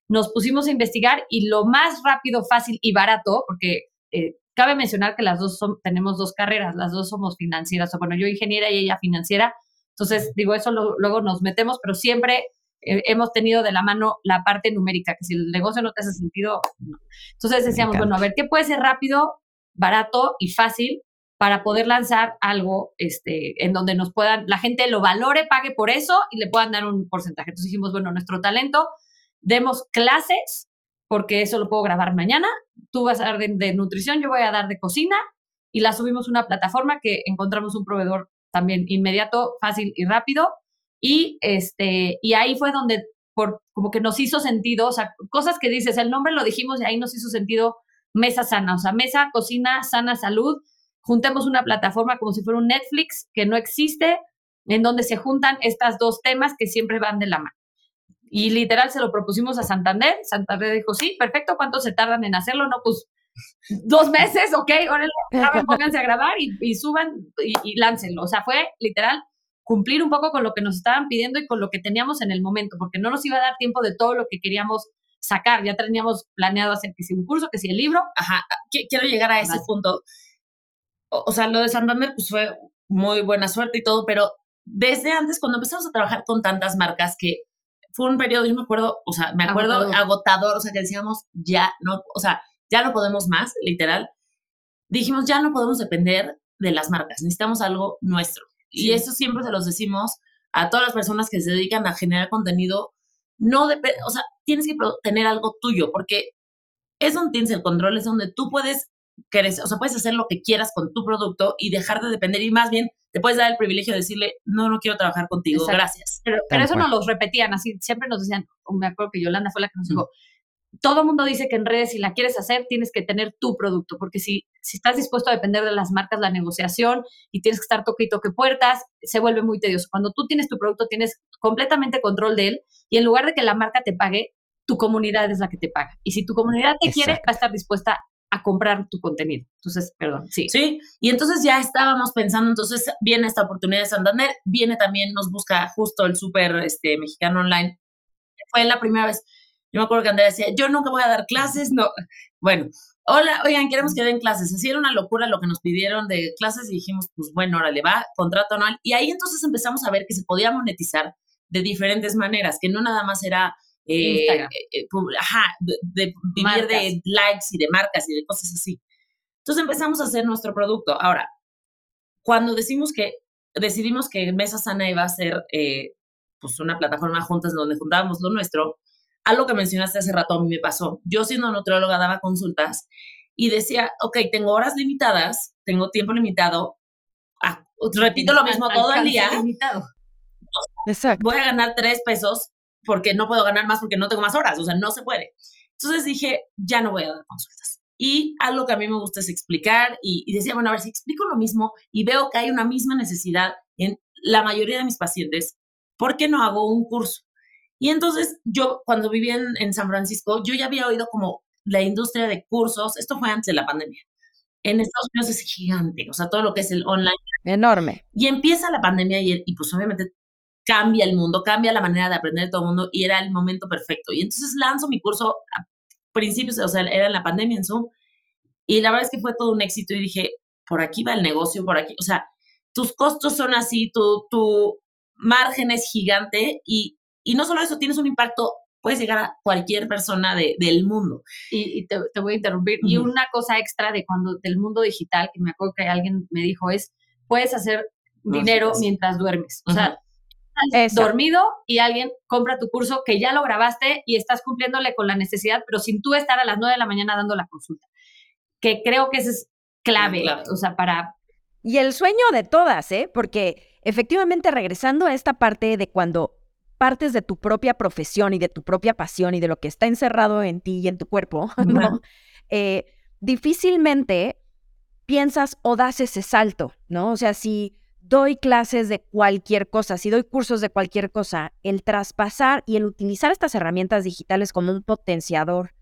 Nos pusimos a investigar y lo más rápido, fácil y barato, porque eh, cabe mencionar que las dos son, tenemos dos carreras, las dos somos financieras. O bueno, yo ingeniera y ella financiera. Entonces, digo, eso luego nos metemos, pero siempre hemos tenido de la mano la parte numérica, que si el negocio no te hace sentido, Entonces decíamos, bueno, a ver, ¿qué puede ser rápido? barato y fácil para poder lanzar algo este, en donde nos puedan, la gente lo valore, pague por eso y le puedan dar un porcentaje. Entonces dijimos, bueno, nuestro talento, demos clases, porque eso lo puedo grabar mañana, tú vas a dar de, nutrición, yo voy a dar de cocina, y la subimos a una plataforma que encontramos un proveedor también inmediato, fácil y rápido, y, este, y ahí fue donde por, como que nos hizo sentido, o sea, cosas que dices, el nombre lo dijimos y ahí nos hizo sentido mesa sana, o sea, mesa, cocina, sana, salud, juntemos una plataforma como si fuera un Netflix que no existe, en donde se juntan estos dos temas que siempre van de la mano. Y literal se lo propusimos a Santander, Santander dijo, sí, perfecto, ¿cuánto se tardan en hacerlo? No, pues dos meses, ok, ahora *laughs* pónganse a grabar y, suban y, y láncenlo. O sea, fue literal cumplir un poco con lo que nos estaban pidiendo y con lo que teníamos en el momento, porque no nos iba a dar tiempo de todo lo que queríamos sacar. Ya teníamos planeado hacer que si un curso, que si el libro. Ajá, quiero llegar a ese punto. O, sea, lo de Santander pues fue muy buena suerte y todo, pero desde antes, cuando empezamos a trabajar con tantas marcas, que fue un periodo, yo me acuerdo, o sea, me acuerdo agotador, agotador o sea, que decíamos, ya no, o sea, ya no podemos más, literal. Dijimos, ya no podemos depender de las marcas, necesitamos algo nuestro. Y eso siempre se los decimos a todas las personas que se dedican a generar contenido. No depende, o sea, tienes que tener algo tuyo, porque es donde tienes el control, es donde tú puedes crecer, o sea, puedes hacer lo que quieras con tu producto y dejar de depender y más bien te puedes dar el privilegio de decirle, no, no quiero trabajar contigo, gracias. Pero, pero eso no los repetían así, siempre nos decían, me acuerdo que Yolanda fue la que nos dijo, todo el mundo dice que en redes, si la quieres hacer, tienes que tener tu producto, porque si, si estás dispuesto a depender de las marcas, la negociación y tienes que estar toque y toque puertas, se vuelve muy tedioso. Cuando tú tienes tu producto, tienes completamente control de él y en lugar de que la marca te pague, tu comunidad es la que te paga. Y si tu comunidad te quiere, va a estar dispuesta a comprar tu contenido. Entonces, perdón, sí. Sí, y entonces ya estábamos pensando, entonces viene esta oportunidad de Santander, viene también, nos busca justo el súper este, mexicano online. Fue la primera vez yo me acuerdo que Andrea decía, yo nunca voy a dar clases, no. Bueno, hola, oigan, queremos que den clases. Así era una locura lo que nos pidieron de clases y dijimos, pues bueno, órale, va, contrato anual. Y ahí entonces empezamos a ver que se podía monetizar de diferentes maneras, que no nada más era eh, eh, eh, ajá, de, vivir de likes y de marcas y de cosas así. Entonces empezamos a hacer nuestro producto. Ahora, cuando decimos que decidimos que Mesa Sana iba a ser pues una plataforma juntas donde juntábamos lo nuestro, algo que mencionaste hace rato a mí me pasó. Yo siendo nutrióloga daba consultas y decía, ok, tengo horas limitadas, tengo tiempo limitado, ah, repito lo mismo todo el día. Limitado. Exacto. Voy a ganar tres pesos porque no puedo ganar más porque no tengo más horas, o sea, no se puede. Entonces dije, ya no voy a dar consultas. Y algo que a mí me gusta es explicar y, y decía, bueno, a ver, si explico lo mismo y veo que hay una misma necesidad en la mayoría de mis pacientes, ¿por qué no hago un curso? Y entonces yo, cuando vivía en, San Francisco, yo ya había oído como la industria de cursos, esto fue antes de la pandemia. En Estados Unidos es gigante, o sea, todo lo que es el online. Enorme. Y empieza la pandemia y, y pues obviamente cambia el mundo, cambia la manera de aprender de todo el mundo y era el momento perfecto. Y entonces lanzo mi curso a principios, o sea, era en la pandemia en Zoom y la verdad es que fue todo un éxito y dije, por aquí va el negocio, por aquí, o sea, tus costos son así, tu, tu margen es gigante y y no solo eso, tienes un impacto, puedes llegar a cualquier persona de, del mundo. Y, te, voy a interrumpir. Y una cosa extra de cuando del mundo digital, que me acuerdo que alguien me dijo, es, puedes hacer dinero mientras duermes. O sea, dormido y alguien compra tu curso que ya lo grabaste y estás cumpliéndole con la necesidad, pero sin tú estar a las 9 de la mañana dando la consulta. Que creo que eso es clave, clave. o sea, para... Y el sueño de todas, ¿eh? Porque efectivamente regresando a esta parte de cuando partes de tu propia profesión y de tu propia pasión y de lo que está encerrado en ti y en tu cuerpo, *laughs* ¿no? Eh, difícilmente piensas o das ese salto, ¿no? O sea, si doy clases de cualquier cosa, si doy cursos de cualquier cosa, el traspasar y el utilizar estas herramientas digitales como un potenciador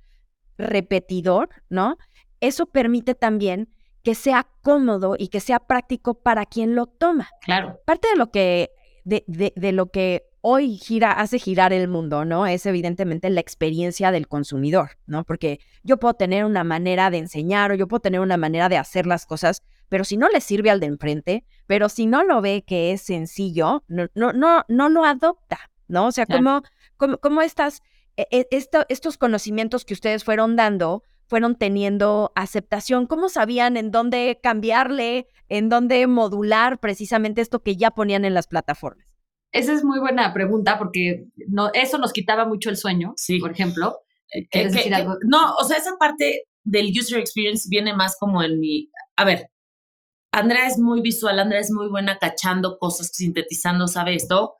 repetidor, ¿no? Eso permite también que sea cómodo y que sea práctico para quien lo toma. Claro. Parte de lo que, de, de lo que hoy gira, hace girar el mundo, ¿no? Es evidentemente la experiencia del consumidor, ¿no? Porque yo puedo tener una manera de enseñar o yo puedo tener una manera de hacer las cosas, pero si no le sirve al de enfrente, pero si no lo ve que es sencillo, no, no, no, no lo adopta, ¿no? O sea, como, como, estas, e, e, estos conocimientos que ustedes fueron dando fueron teniendo aceptación? ¿Cómo sabían en dónde cambiarle, en dónde modular precisamente esto que ya ponían en las plataformas? Esa es muy buena pregunta porque no, eso nos quitaba mucho el sueño, Sí. por ejemplo. Eh, ¿Quieres que- decir que- algo? No, o sea, esa parte del user experience viene más como en mi. A ver, Andrea es muy visual, Andrea es muy buena cachando cosas, sintetizando, sabe esto.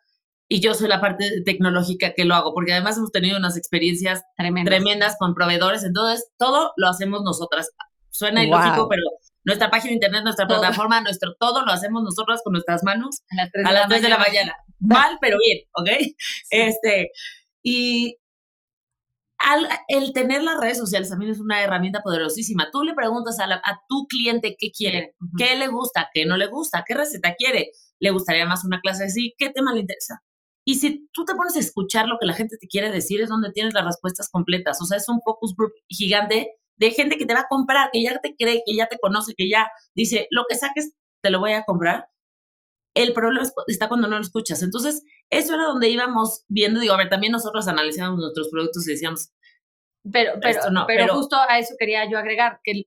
Y yo soy la parte tecnológica que lo hago, porque además hemos tenido unas experiencias tremendas con proveedores, entonces todo lo hacemos nosotras. Suena Wow. ilógico, pero nuestra página de internet, nuestra Todo. plataforma, nuestro todo lo hacemos nosotras con nuestras manos A las 3 a las 3 de la mañana. Mal, pero bien, ¿ok? Este, y al- el tener las redes sociales también es una herramienta poderosísima. Tú le preguntas a, la- a tu cliente qué quiere, qué le gusta, qué no le gusta, qué receta quiere. ¿Le gustaría más una clase así? ¿Qué tema le interesa? Y si tú te pones a escuchar lo que la gente te quiere decir, es donde tienes las respuestas completas. O sea, es un focus group gigante de gente que te va a comprar, que ya te cree, que ya te conoce, que ya dice, lo que saques, te lo voy a comprar. El problema está cuando no lo escuchas. Entonces, eso era donde íbamos viendo. Digo, a ver, también nosotros analizamos nuestros productos y decíamos, Pero, pero, Esto no, pero, pero- justo a eso quería yo agregar, que el-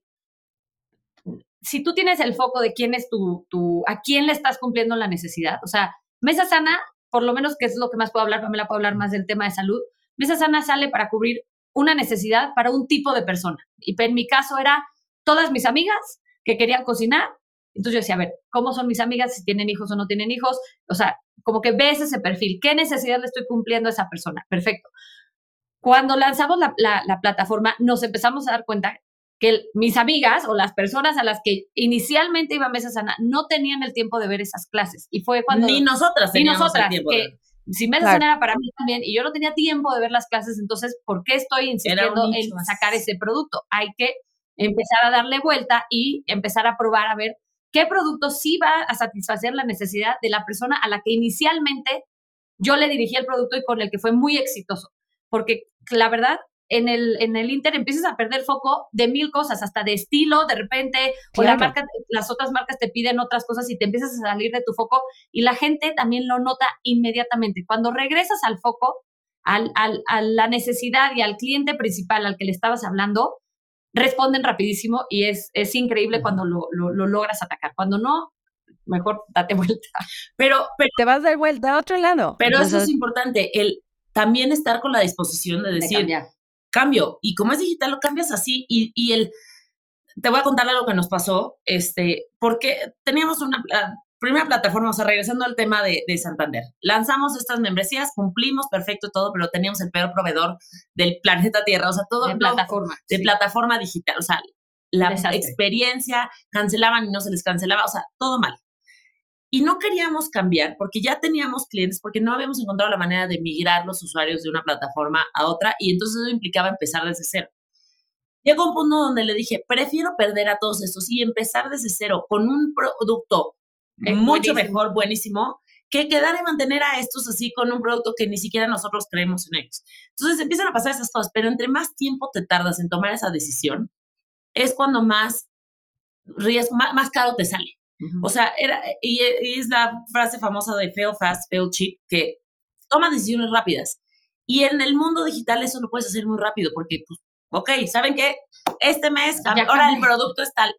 si tú tienes el foco de quién es tu, tu, a quién le estás cumpliendo la necesidad, o sea, Mesa Sana, por lo menos que es lo que más puedo hablar, Pamela puedo hablar más del tema de salud, Mesa Sana sale para cubrir una necesidad para un tipo de persona. Y en mi caso era todas mis amigas que querían cocinar. Entonces yo decía, a ver, ¿cómo son mis amigas? Si tienen hijos o no tienen hijos. O sea, como que ves ese perfil. ¿Qué necesidad le estoy cumpliendo a esa persona? Perfecto. Cuando lanzamos la, la- la plataforma, nos empezamos a dar cuenta que el- mis amigas o las personas a las que inicialmente iba a Mesa Sana no tenían el tiempo de ver esas clases. Y fue cuando... ni nosotras ni teníamos el nosotras, tiempo. que de- si Mesa Claro. Sana era para mí también y yo no tenía tiempo de ver las clases, entonces, ¿por qué estoy insistiendo en sacar ese producto? Hay que empezar a darle vuelta y empezar a probar a ver qué producto sí va a satisfacer la necesidad de la persona a la que inicialmente yo le dirigí el producto y con el que fue muy exitoso. Porque la verdad, en el, en el Inter empiezas a perder foco de mil cosas, hasta de estilo, de repente, o la marca, las otras marcas te piden otras cosas y te empiezas a salir de tu foco y la gente también lo nota inmediatamente. Cuando regresas al foco, al, al- a la necesidad y al cliente principal al que le estabas hablando, responden rapidísimo y es, es increíble cuando lo, lo- lo logras atacar. Cuando no, mejor date *laughs* vuelta. Pero, pero, Te vas de vuelta a otro lado. pero eso es importante, el también estar con la disposición de de decir, cambio. Y como es digital, lo cambias así. Y, y el, te voy a contar algo que nos pasó, este, porque teníamos una primera plataforma, o sea, regresando al tema de, de Santander. Lanzamos estas membresías, cumplimos perfecto todo, pero teníamos el peor proveedor del planeta Tierra, o sea, todo de plataforma. de sí. plataforma digital, o sea, la Desastre. experiencia, cancelaban y no se les cancelaba, o sea, todo mal. Y no queríamos cambiar porque ya teníamos clientes, porque no habíamos encontrado la manera de migrar los usuarios de una plataforma a otra y entonces eso implicaba empezar desde cero. Llegó un punto donde le dije, prefiero perder a todos estos y empezar desde cero con un producto Es mucho buenísimo. mejor, buenísimo, que quedar y mantener a estos así con un producto que ni siquiera nosotros creemos en ellos. Entonces empiezan a pasar esas cosas, pero entre más tiempo te tardas en tomar esa decisión, es cuando más riesgo, más, más caro te sale. Ujú. O sea, era, y, y es la frase famosa de fail fast, fail cheap, que toma decisiones rápidas. Y en el mundo digital eso lo puedes hacer muy rápido, porque, pues, ok, ¿saben qué? Este mes, ahora el producto es tal.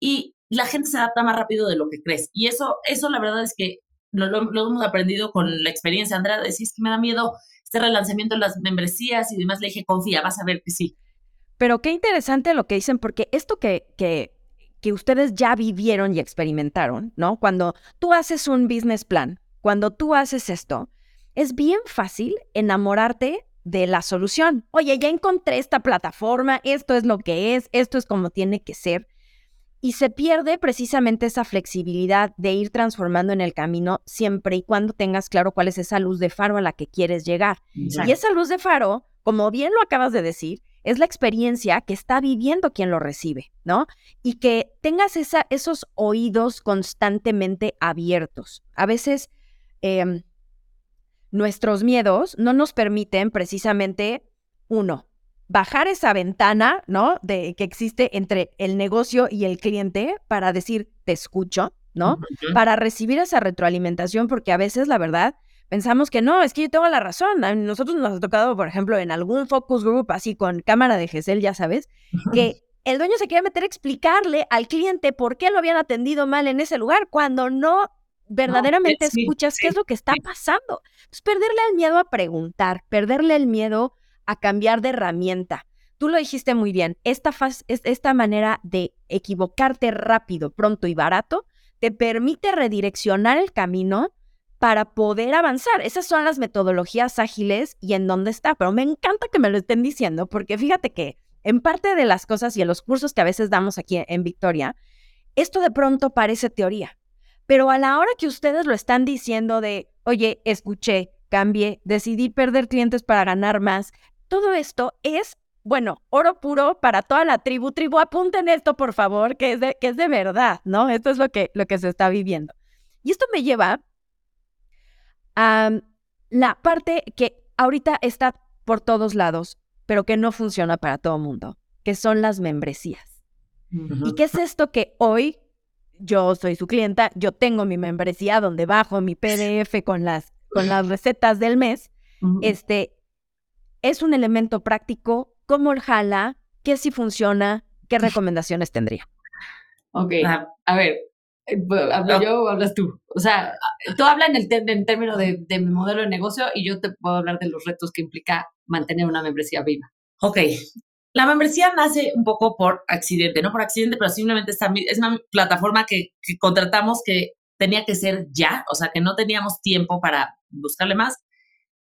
Y la gente se adapta más rápido de lo que crees. Y eso, eso la verdad es que lo, lo- hemos aprendido con la experiencia. Andrea decía, es que me da miedo este relanzamiento de las membresías y demás. Le dije, confía, vas a ver que sí. Pero qué interesante lo que dicen, porque esto que, que, que ustedes ya vivieron y experimentaron, ¿no? Cuando tú haces un business plan, cuando tú haces esto, es bien fácil enamorarte de la solución. Oye, ya encontré esta plataforma, esto es lo que es, esto es como tiene que ser. Y se pierde precisamente esa flexibilidad de ir transformando en el camino siempre y cuando tengas claro cuál es esa luz de faro a la que quieres llegar. Y esa luz de faro, como bien lo acabas de decir, es la experiencia que está viviendo quien lo recibe, ¿no? Y que tengas esa, esos oídos constantemente abiertos. A veces em, nuestros miedos no nos permiten precisamente, uno, bajar esa ventana, ¿no? De que existe entre el negocio y el cliente para decir, te escucho, ¿no? Para recibir esa retroalimentación, porque a veces, la verdad, pensamos que no, es que yo tengo la razón. A nosotros nos ha tocado, por ejemplo, en algún focus group, así con cámara de GESEL, ya sabes, que el dueño se quiere meter a explicarle al cliente por qué lo habían atendido mal en ese lugar, cuando no verdaderamente escuchas qué es lo que está pasando. Es perderle el miedo a preguntar, perderle el miedo a cambiar de herramienta. Tú lo dijiste muy bien, esta, esta manera de equivocarte rápido, pronto y barato te permite redireccionar el camino para poder avanzar. Esas son las metodologías ágiles y en dónde está. Pero me encanta que me lo estén diciendo porque fíjate que en parte de las cosas y en los cursos que a veces damos aquí en Victoria, esto de pronto parece teoría. Pero a la hora que ustedes lo están diciendo de, oye, escuché, cambié, decidí perder clientes para ganar más, todo esto es, bueno, oro puro para toda la tribu. Tribu, apunten esto, por favor, que es de, que es de verdad, ¿no? Esto es lo que, lo que se está viviendo. Y esto me lleva a la parte que ahorita está por todos lados, pero que no funciona para todo el mundo, que son las membresías. ¿Y qué es esto que hoy yo soy su clienta, yo tengo mi membresía donde bajo mi PDF con las, con las recetas del mes. Este es un elemento práctico, cómo jala, qué si funciona, qué recomendaciones tendría. Ok, a ver, eh, ¿hablo yo o hablas tú? O sea, tú hablas en el en término de, de, mi modelo de negocio y yo te puedo hablar de los retos que implica mantener una membresía viva. Ok, la membresía nace un poco por accidente, no por accidente, pero simplemente está, es una plataforma que, contratamos que tenía que ser ya, o sea, que no teníamos tiempo para buscarle más.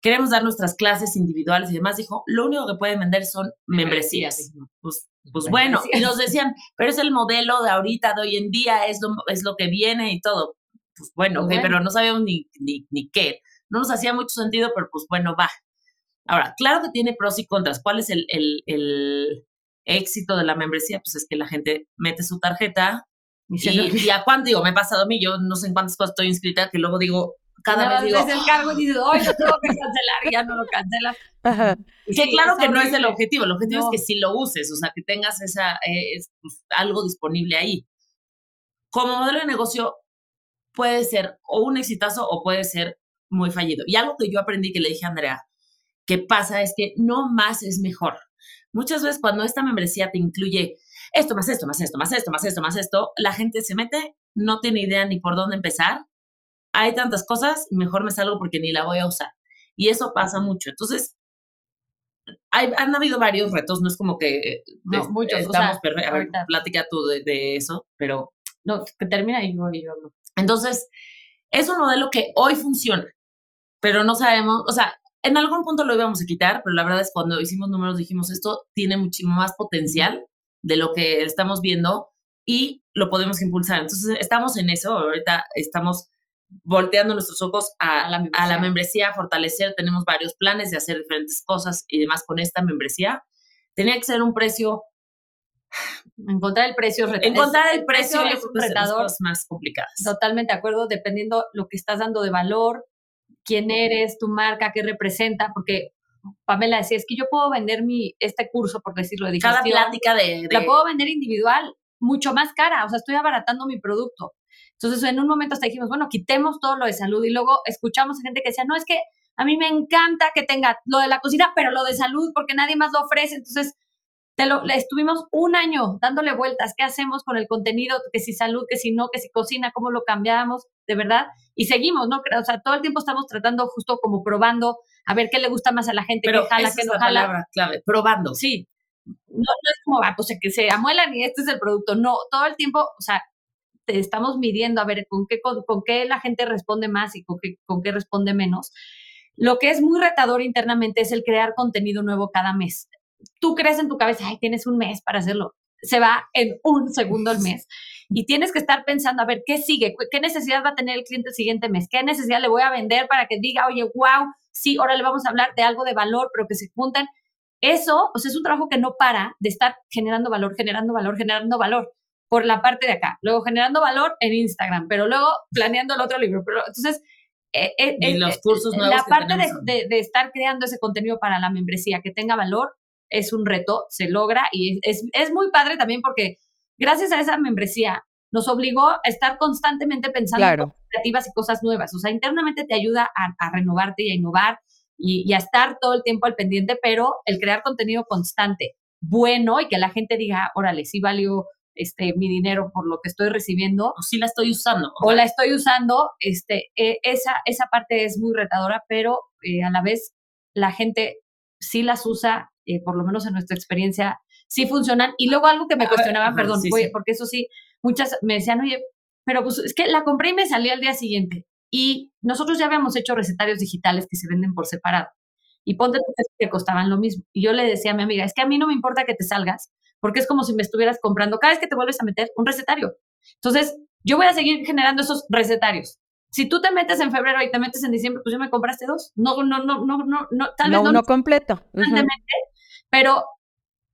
Queremos dar nuestras clases individuales y demás. Dijo, lo único que pueden vender son membresías. Pues, pues bueno, y nos decían, pero es el modelo de ahorita, de hoy en día, es lo, es lo que viene y todo. Pues bueno, pues pero no sabíamos ni, ni, ni qué. No nos hacía mucho sentido, pero pues bueno, va. Ahora, claro que tiene pros y contras. ¿Cuál es el, el, éxito de la membresía? Pues es que la gente mete su tarjeta y, a cuánto digo, me he pasado a mí, yo no sé en cuántas cosas estoy inscrita, que luego digo, cada vez digo... el cargo y dices, hoy lo tengo que cancelar y ya no lo cancelas. que claro que no es el objetivo, el objetivo es que si lo uses, o sea, que tengas esa, eh, pues, algo disponible ahí. Como modelo de negocio puede ser o un exitazo o puede ser muy fallido. Y algo que yo aprendí que le dije a Andrea, que pasa es que no más es mejor. Muchas veces cuando esta membresía te incluye esto más esto, más esto, más esto, más esto, más esto, la gente se mete, no tiene idea ni por dónde empezar. Hay tantas cosas, mejor me salgo porque ni la voy a usar. Y eso pasa mucho. Entonces, hay, han habido varios retos, no es como que no, muchos, estamos o A ver, platica tú de, eso, pero... No, que termina y yo, y yo. Entonces, es un modelo que hoy funciona, pero no sabemos, o sea, en algún punto lo íbamos a quitar, pero la verdad es que cuando hicimos números dijimos esto tiene muchísimo más potencial de lo que estamos viendo y lo podemos impulsar. Entonces estamos en eso, ahorita estamos volteando nuestros ojos a, la, a la membresía, a fortalecer, tenemos varios planes de hacer diferentes cosas y demás con esta membresía. Tenía que ser un precio Encontrar el precio Encontrar el precio es, es más complicadas. Totalmente de acuerdo, dependiendo lo que estás dando de valor, quién eres, tu marca, qué representa, porque Pamela decía, es que yo puedo vender mi, este curso, por decirlo de Cada plática de, La puedo vender individual, mucho más cara, o sea, estoy abaratando mi producto. Entonces, en un momento hasta dijimos, bueno, quitemos todo lo de salud y luego escuchamos a gente que decía, no, es que a mí me encanta que tenga lo de la cocina, pero lo de salud, porque nadie más lo ofrece. Entonces, te lo, estuvimos un año dándole vueltas, ¿qué hacemos con el contenido? Que si salud, que si no, que si cocina, cómo lo cambiamos, de verdad. Y seguimos, ¿no? O sea, todo el tiempo estamos tratando justo como probando a ver qué le gusta más a la gente, qué jala, qué no jala. palabra clave, probando. Sí. No, es como, ah, pues que se amuelan y este es el producto. No, todo el tiempo, o sea, estamos midiendo a ver con qué, con, qué la gente responde más y con qué, con qué responde menos. Lo que es muy retador internamente es el crear contenido nuevo cada mes tú crees en tu cabeza, ay, tienes un mes para hacerlo. Se va en un segundo el mes. Y tienes que estar pensando, a ver, ¿qué sigue? ¿Qué necesidad va a tener el cliente el siguiente mes? ¿Qué necesidad le voy a vender para que diga, oye, wow, sí, ahora le vamos a hablar de algo de valor, pero que se junten? Eso, sea, es un trabajo que no para de estar generando valor, generando valor, generando valor por la parte de acá. Luego generando valor en Instagram, pero luego planeando el otro libro. Pero entonces, eh, eh, y los cursos nuevos la parte de, de, estar creando ese contenido para la membresía que tenga valor es un reto, se logra y es, es, muy padre también porque gracias a esa membresía nos obligó a estar constantemente pensando en creativas y cosas nuevas. O sea, internamente te ayuda a, renovarte y a innovar y, a estar todo el tiempo al pendiente, pero el crear contenido constante, bueno, y que la gente diga, órale, sí valió este, mi dinero por lo que estoy recibiendo. O sí la estoy usando. O la estoy usando, este, eh, esa, esa parte es muy retadora, pero eh, a la vez la gente sí las usa, eh, por lo menos en nuestra experiencia, sí funcionan. Y luego algo que me cuestionaban, perdón, porque eso sí, muchas me decían, oye, pero pues es que la compré y me salió al día siguiente. Y nosotros ya habíamos hecho recetarios digitales que se venden por separado. Y ponte que costaban lo mismo. Y yo le decía a mi amiga, es que a mí no me importa que te salgas, porque es como si me estuvieras comprando cada vez que te vuelves a meter un recetario. Entonces, yo voy a seguir generando esos recetarios. Si tú te metes en febrero y te metes en diciembre, pues ya me compraste dos. No, no, no, no, no, no tal vez no uno completo. Pero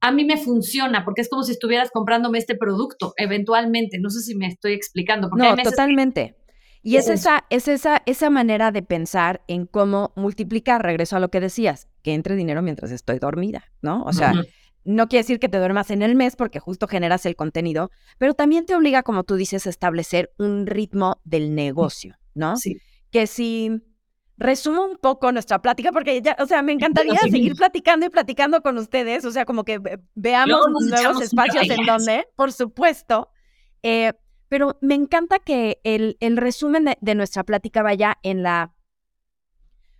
a mí me funciona porque es como si estuvieras comprándome este producto eventualmente. No sé si me estoy explicando. no, totalmente. Y es, esa, es esa, esa manera de pensar en cómo multiplicar, regreso a lo que decías, que entre dinero mientras estoy dormida, ¿no? O sea, no quiere decir que te duermas en el mes porque justo generas el contenido, pero también te obliga, como tú dices, a establecer un ritmo del negocio, ¿no? Sí. Que si resumo un poco nuestra plática, porque ya, o sea, me encantaría *laughs* seguir platicando y platicando con ustedes, o sea, como que veamos nuevos espacios en donde, por supuesto, eh, pero me encanta que el, el resumen de, nuestra plática vaya en la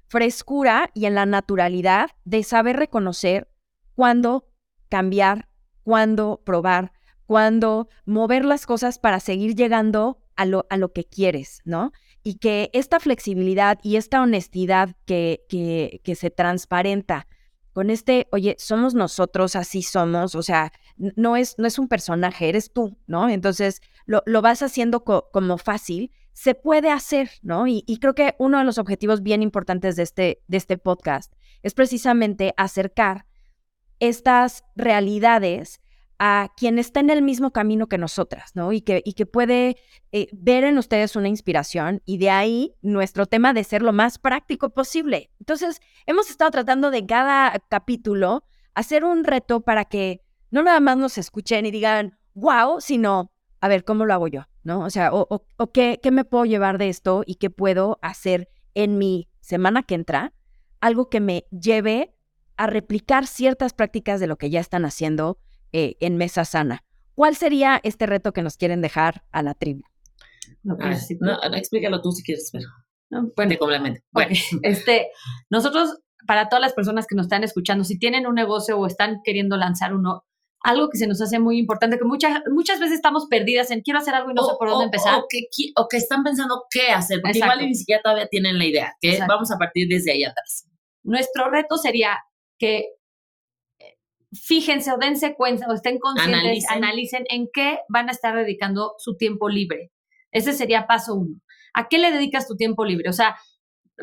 frescura y en la naturalidad de saber reconocer cuándo cambiar, cuándo probar, cuándo mover las cosas para seguir llegando a lo, a lo que quieres, ¿no? y que esta flexibilidad y esta honestidad que, que, que se transparenta con este, oye, somos nosotros, así somos, o sea, no es, no es un personaje, eres tú, ¿no? Entonces lo, lo vas haciendo como fácil, se puede hacer, ¿no? Y, y, creo que uno de los objetivos bien importantes de este, de este podcast es precisamente acercar estas realidades a quien está en el mismo camino que nosotras, ¿no? Y que, y que puede eh, ver en ustedes una inspiración y de ahí nuestro tema de ser lo más práctico posible. Entonces, hemos estado tratando de cada capítulo hacer un reto para que no nada más nos escuchen y digan, wow, sino, a ver, ¿cómo lo hago yo? ¿No? O sea, o, o, qué, qué me puedo llevar de esto y qué puedo hacer en mi semana que entra, algo que me lleve a replicar ciertas prácticas de lo que ya están haciendo eh, en Mesa Sana. ¿Cuál sería este reto que nos quieren dejar a la tribu? No, explícalo tú si quieres, pero bueno, complemente. Bueno, este, nosotros, para todas las personas que nos están escuchando, si tienen un negocio o están queriendo lanzar uno, algo que se nos hace muy importante, que muchas, muchas veces estamos perdidas en quiero hacer algo y no sé por dónde empezar. O que, o que, están pensando qué hacer, porque igual ni siquiera todavía tienen la idea, que vamos a partir desde ahí atrás. Nuestro reto sería que fíjense o dense cuenta o estén conscientes, analicen. en qué van a estar dedicando su tiempo libre. Ese sería paso uno. ¿A qué le dedicas tu tiempo libre? O sea,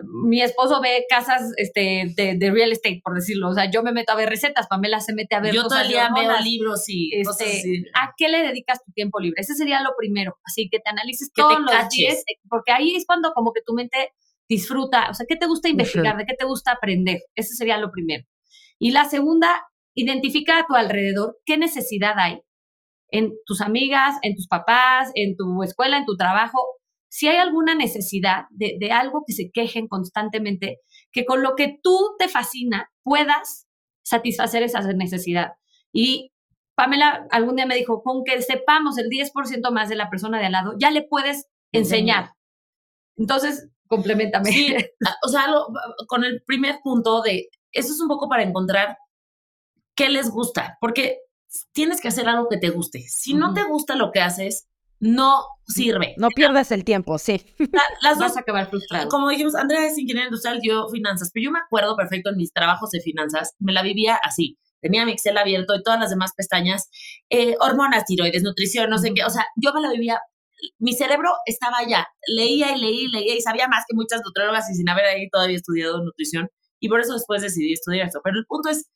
mi esposo ve casas este, de, real estate, por decirlo. O sea, yo me meto a ver recetas, Pamela se mete a ver yo cosas. todavía veo libros y cosas este, así. ¿A qué le dedicas tu tiempo libre? Ese sería lo primero. Así que te analices que todos te los días, porque ahí es cuando como que tu mente disfruta. O sea, ¿qué te gusta investigar? ¿De qué te gusta aprender? Ese sería lo primero. Y la segunda Identifica a tu alrededor qué necesidad hay en tus amigas, en tus papás, en tu escuela, en tu trabajo. Si hay alguna necesidad de, algo que se quejen constantemente, que con lo que tú te fascina puedas satisfacer esa necesidad. Y Pamela algún día me dijo, con que sepamos el 10% más de la persona de al lado, ya le puedes enseñar. Entonces, complementame. Sí, *laughs* o sea, con el primer punto de, eso es un poco para encontrar qué les gusta, porque tienes que hacer algo que te guste. Si no te gusta lo que haces, no sirve. No pierdas el tiempo, sí. las Vas a acabar frustrado. Como dijimos, Andrea es ingeniero industrial, yo finanzas, pero yo me acuerdo perfecto en mis trabajos de finanzas, me la vivía así. Tenía mi Excel abierto y todas las demás pestañas, eh, hormonas, tiroides, nutrición, no sé qué. O sea, yo me la vivía, mi cerebro estaba allá, leía y leía y leía y sabía más que muchas nutriólogas y sin haber ahí todavía estudiado nutrición. Y por eso después decidí estudiar esto. Pero el punto es,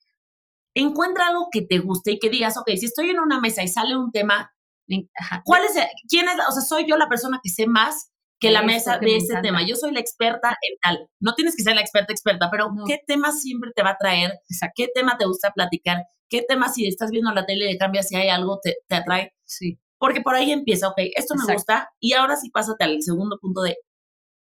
encuentra algo que te guste y que digas, ok, si estoy en una mesa y sale un tema, ¿cuál es, quién es, o sea, soy yo la persona que sé más que la mesa de ese tema. Yo soy la experta en tal. No tienes que ser la experta experta, pero ¿qué tema siempre te va a traer? ¿Qué tema te gusta platicar? ¿Qué tema si estás viendo la tele y cambias si hay algo te, te atrae? Sí. Porque por ahí empieza, ok, esto me gusta, y ahora sí pásate al segundo punto de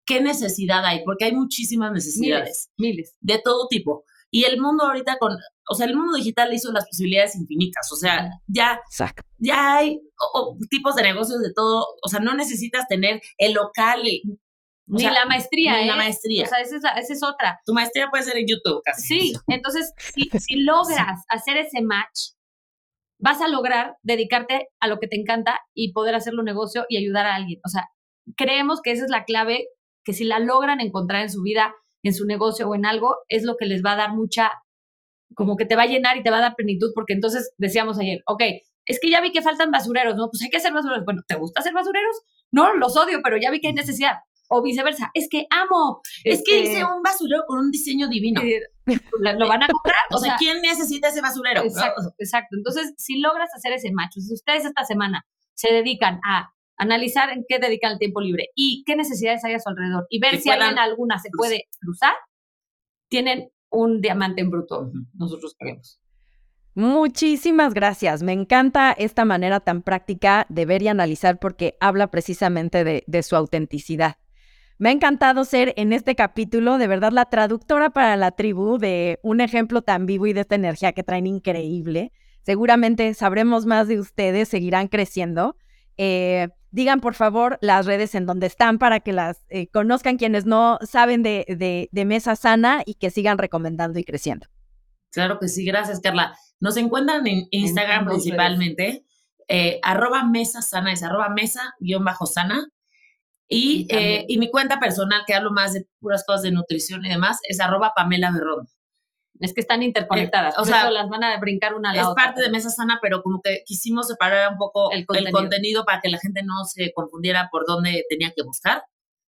qué necesidad hay, porque hay muchísimas necesidades. Miles. De todo tipo. Y el mundo ahorita con, o sea, el mundo digital hizo las posibilidades infinitas, o sea, ya, ya hay tipos de negocios de todo, o sea, no necesitas tener el local. ni la maestría, ni ¿eh? la maestría. O sea, esa es, otra. Tu maestría puede ser en YouTube casi. Sí, *laughs* entonces, si, *laughs* si logras hacer ese match, vas a lograr dedicarte a lo que te encanta y poder hacerlo un negocio y ayudar a alguien. O sea, creemos que esa es la clave, que si la logran encontrar en su vida, en su negocio o en algo, es lo que les va a dar mucha, como que te va a llenar y te va a dar plenitud, porque entonces decíamos ayer, ok, es que ya vi que faltan basureros, ¿no? Pues hay que hacer basureros. Bueno, ¿te gusta hacer basureros? No, los odio, pero ya vi que hay necesidad. O viceversa, es que amo. Es que hice un basurero con un diseño divino. lo van a comprar. *laughs* o, sea, ¿quién necesita ese basurero? Exacto, exacto. Entonces, si logras hacer ese macho, si ustedes esta semana se dedican a analizar en qué dedican el tiempo libre y qué necesidades hay a su alrededor y ver si alguien alguna se puede cruzar, tienen un diamante en bruto, nosotros creemos. Muchísimas gracias. Me encanta esta manera tan práctica de ver y analizar porque habla precisamente de, de su autenticidad. Me ha encantado ser en este capítulo, de verdad, la traductora para la tribu de un ejemplo tan vivo y de esta energía que traen increíble. Seguramente sabremos más de ustedes, seguirán creciendo. Eh, digan por favor las redes en donde están para que las eh, conozcan quienes no saben de, de, Mesa Sana y que sigan recomendando y creciendo. Claro que sí, gracias Carla. Nos encuentran en Instagram principalmente, eh, arroba mesa sana, es arroba mesa guion bajo sana. Y, eh, y, mi cuenta personal, que hablo más de puras cosas de nutrición y demás, es arroba Pamela Berrón. Es que están interconectadas, o sea, las van a brincar una a la es otra. Es parte de Mesa Sana, pero como que quisimos separar un poco el contenido. para que la gente no se confundiera por dónde tenía que buscar.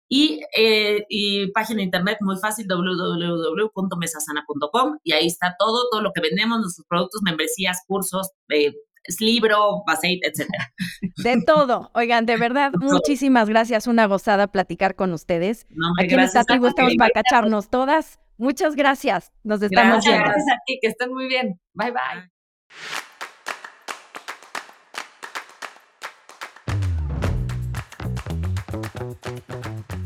Y, eh, y página de internet muy fácil, www.mesasana.com, y ahí está todo, todo lo que vendemos, nuestros productos, membresías, cursos, eh, libro, aceite, etcétera. *laughs* De todo. Oigan, de verdad, *laughs* muchísimas gracias. Una gozada platicar con ustedes. Aquí en esta tribu estamos para cacharnos todas. Muchas gracias. Nos estamos viendo. Gracias a ti, que estén muy bien. Bye, bye. bye.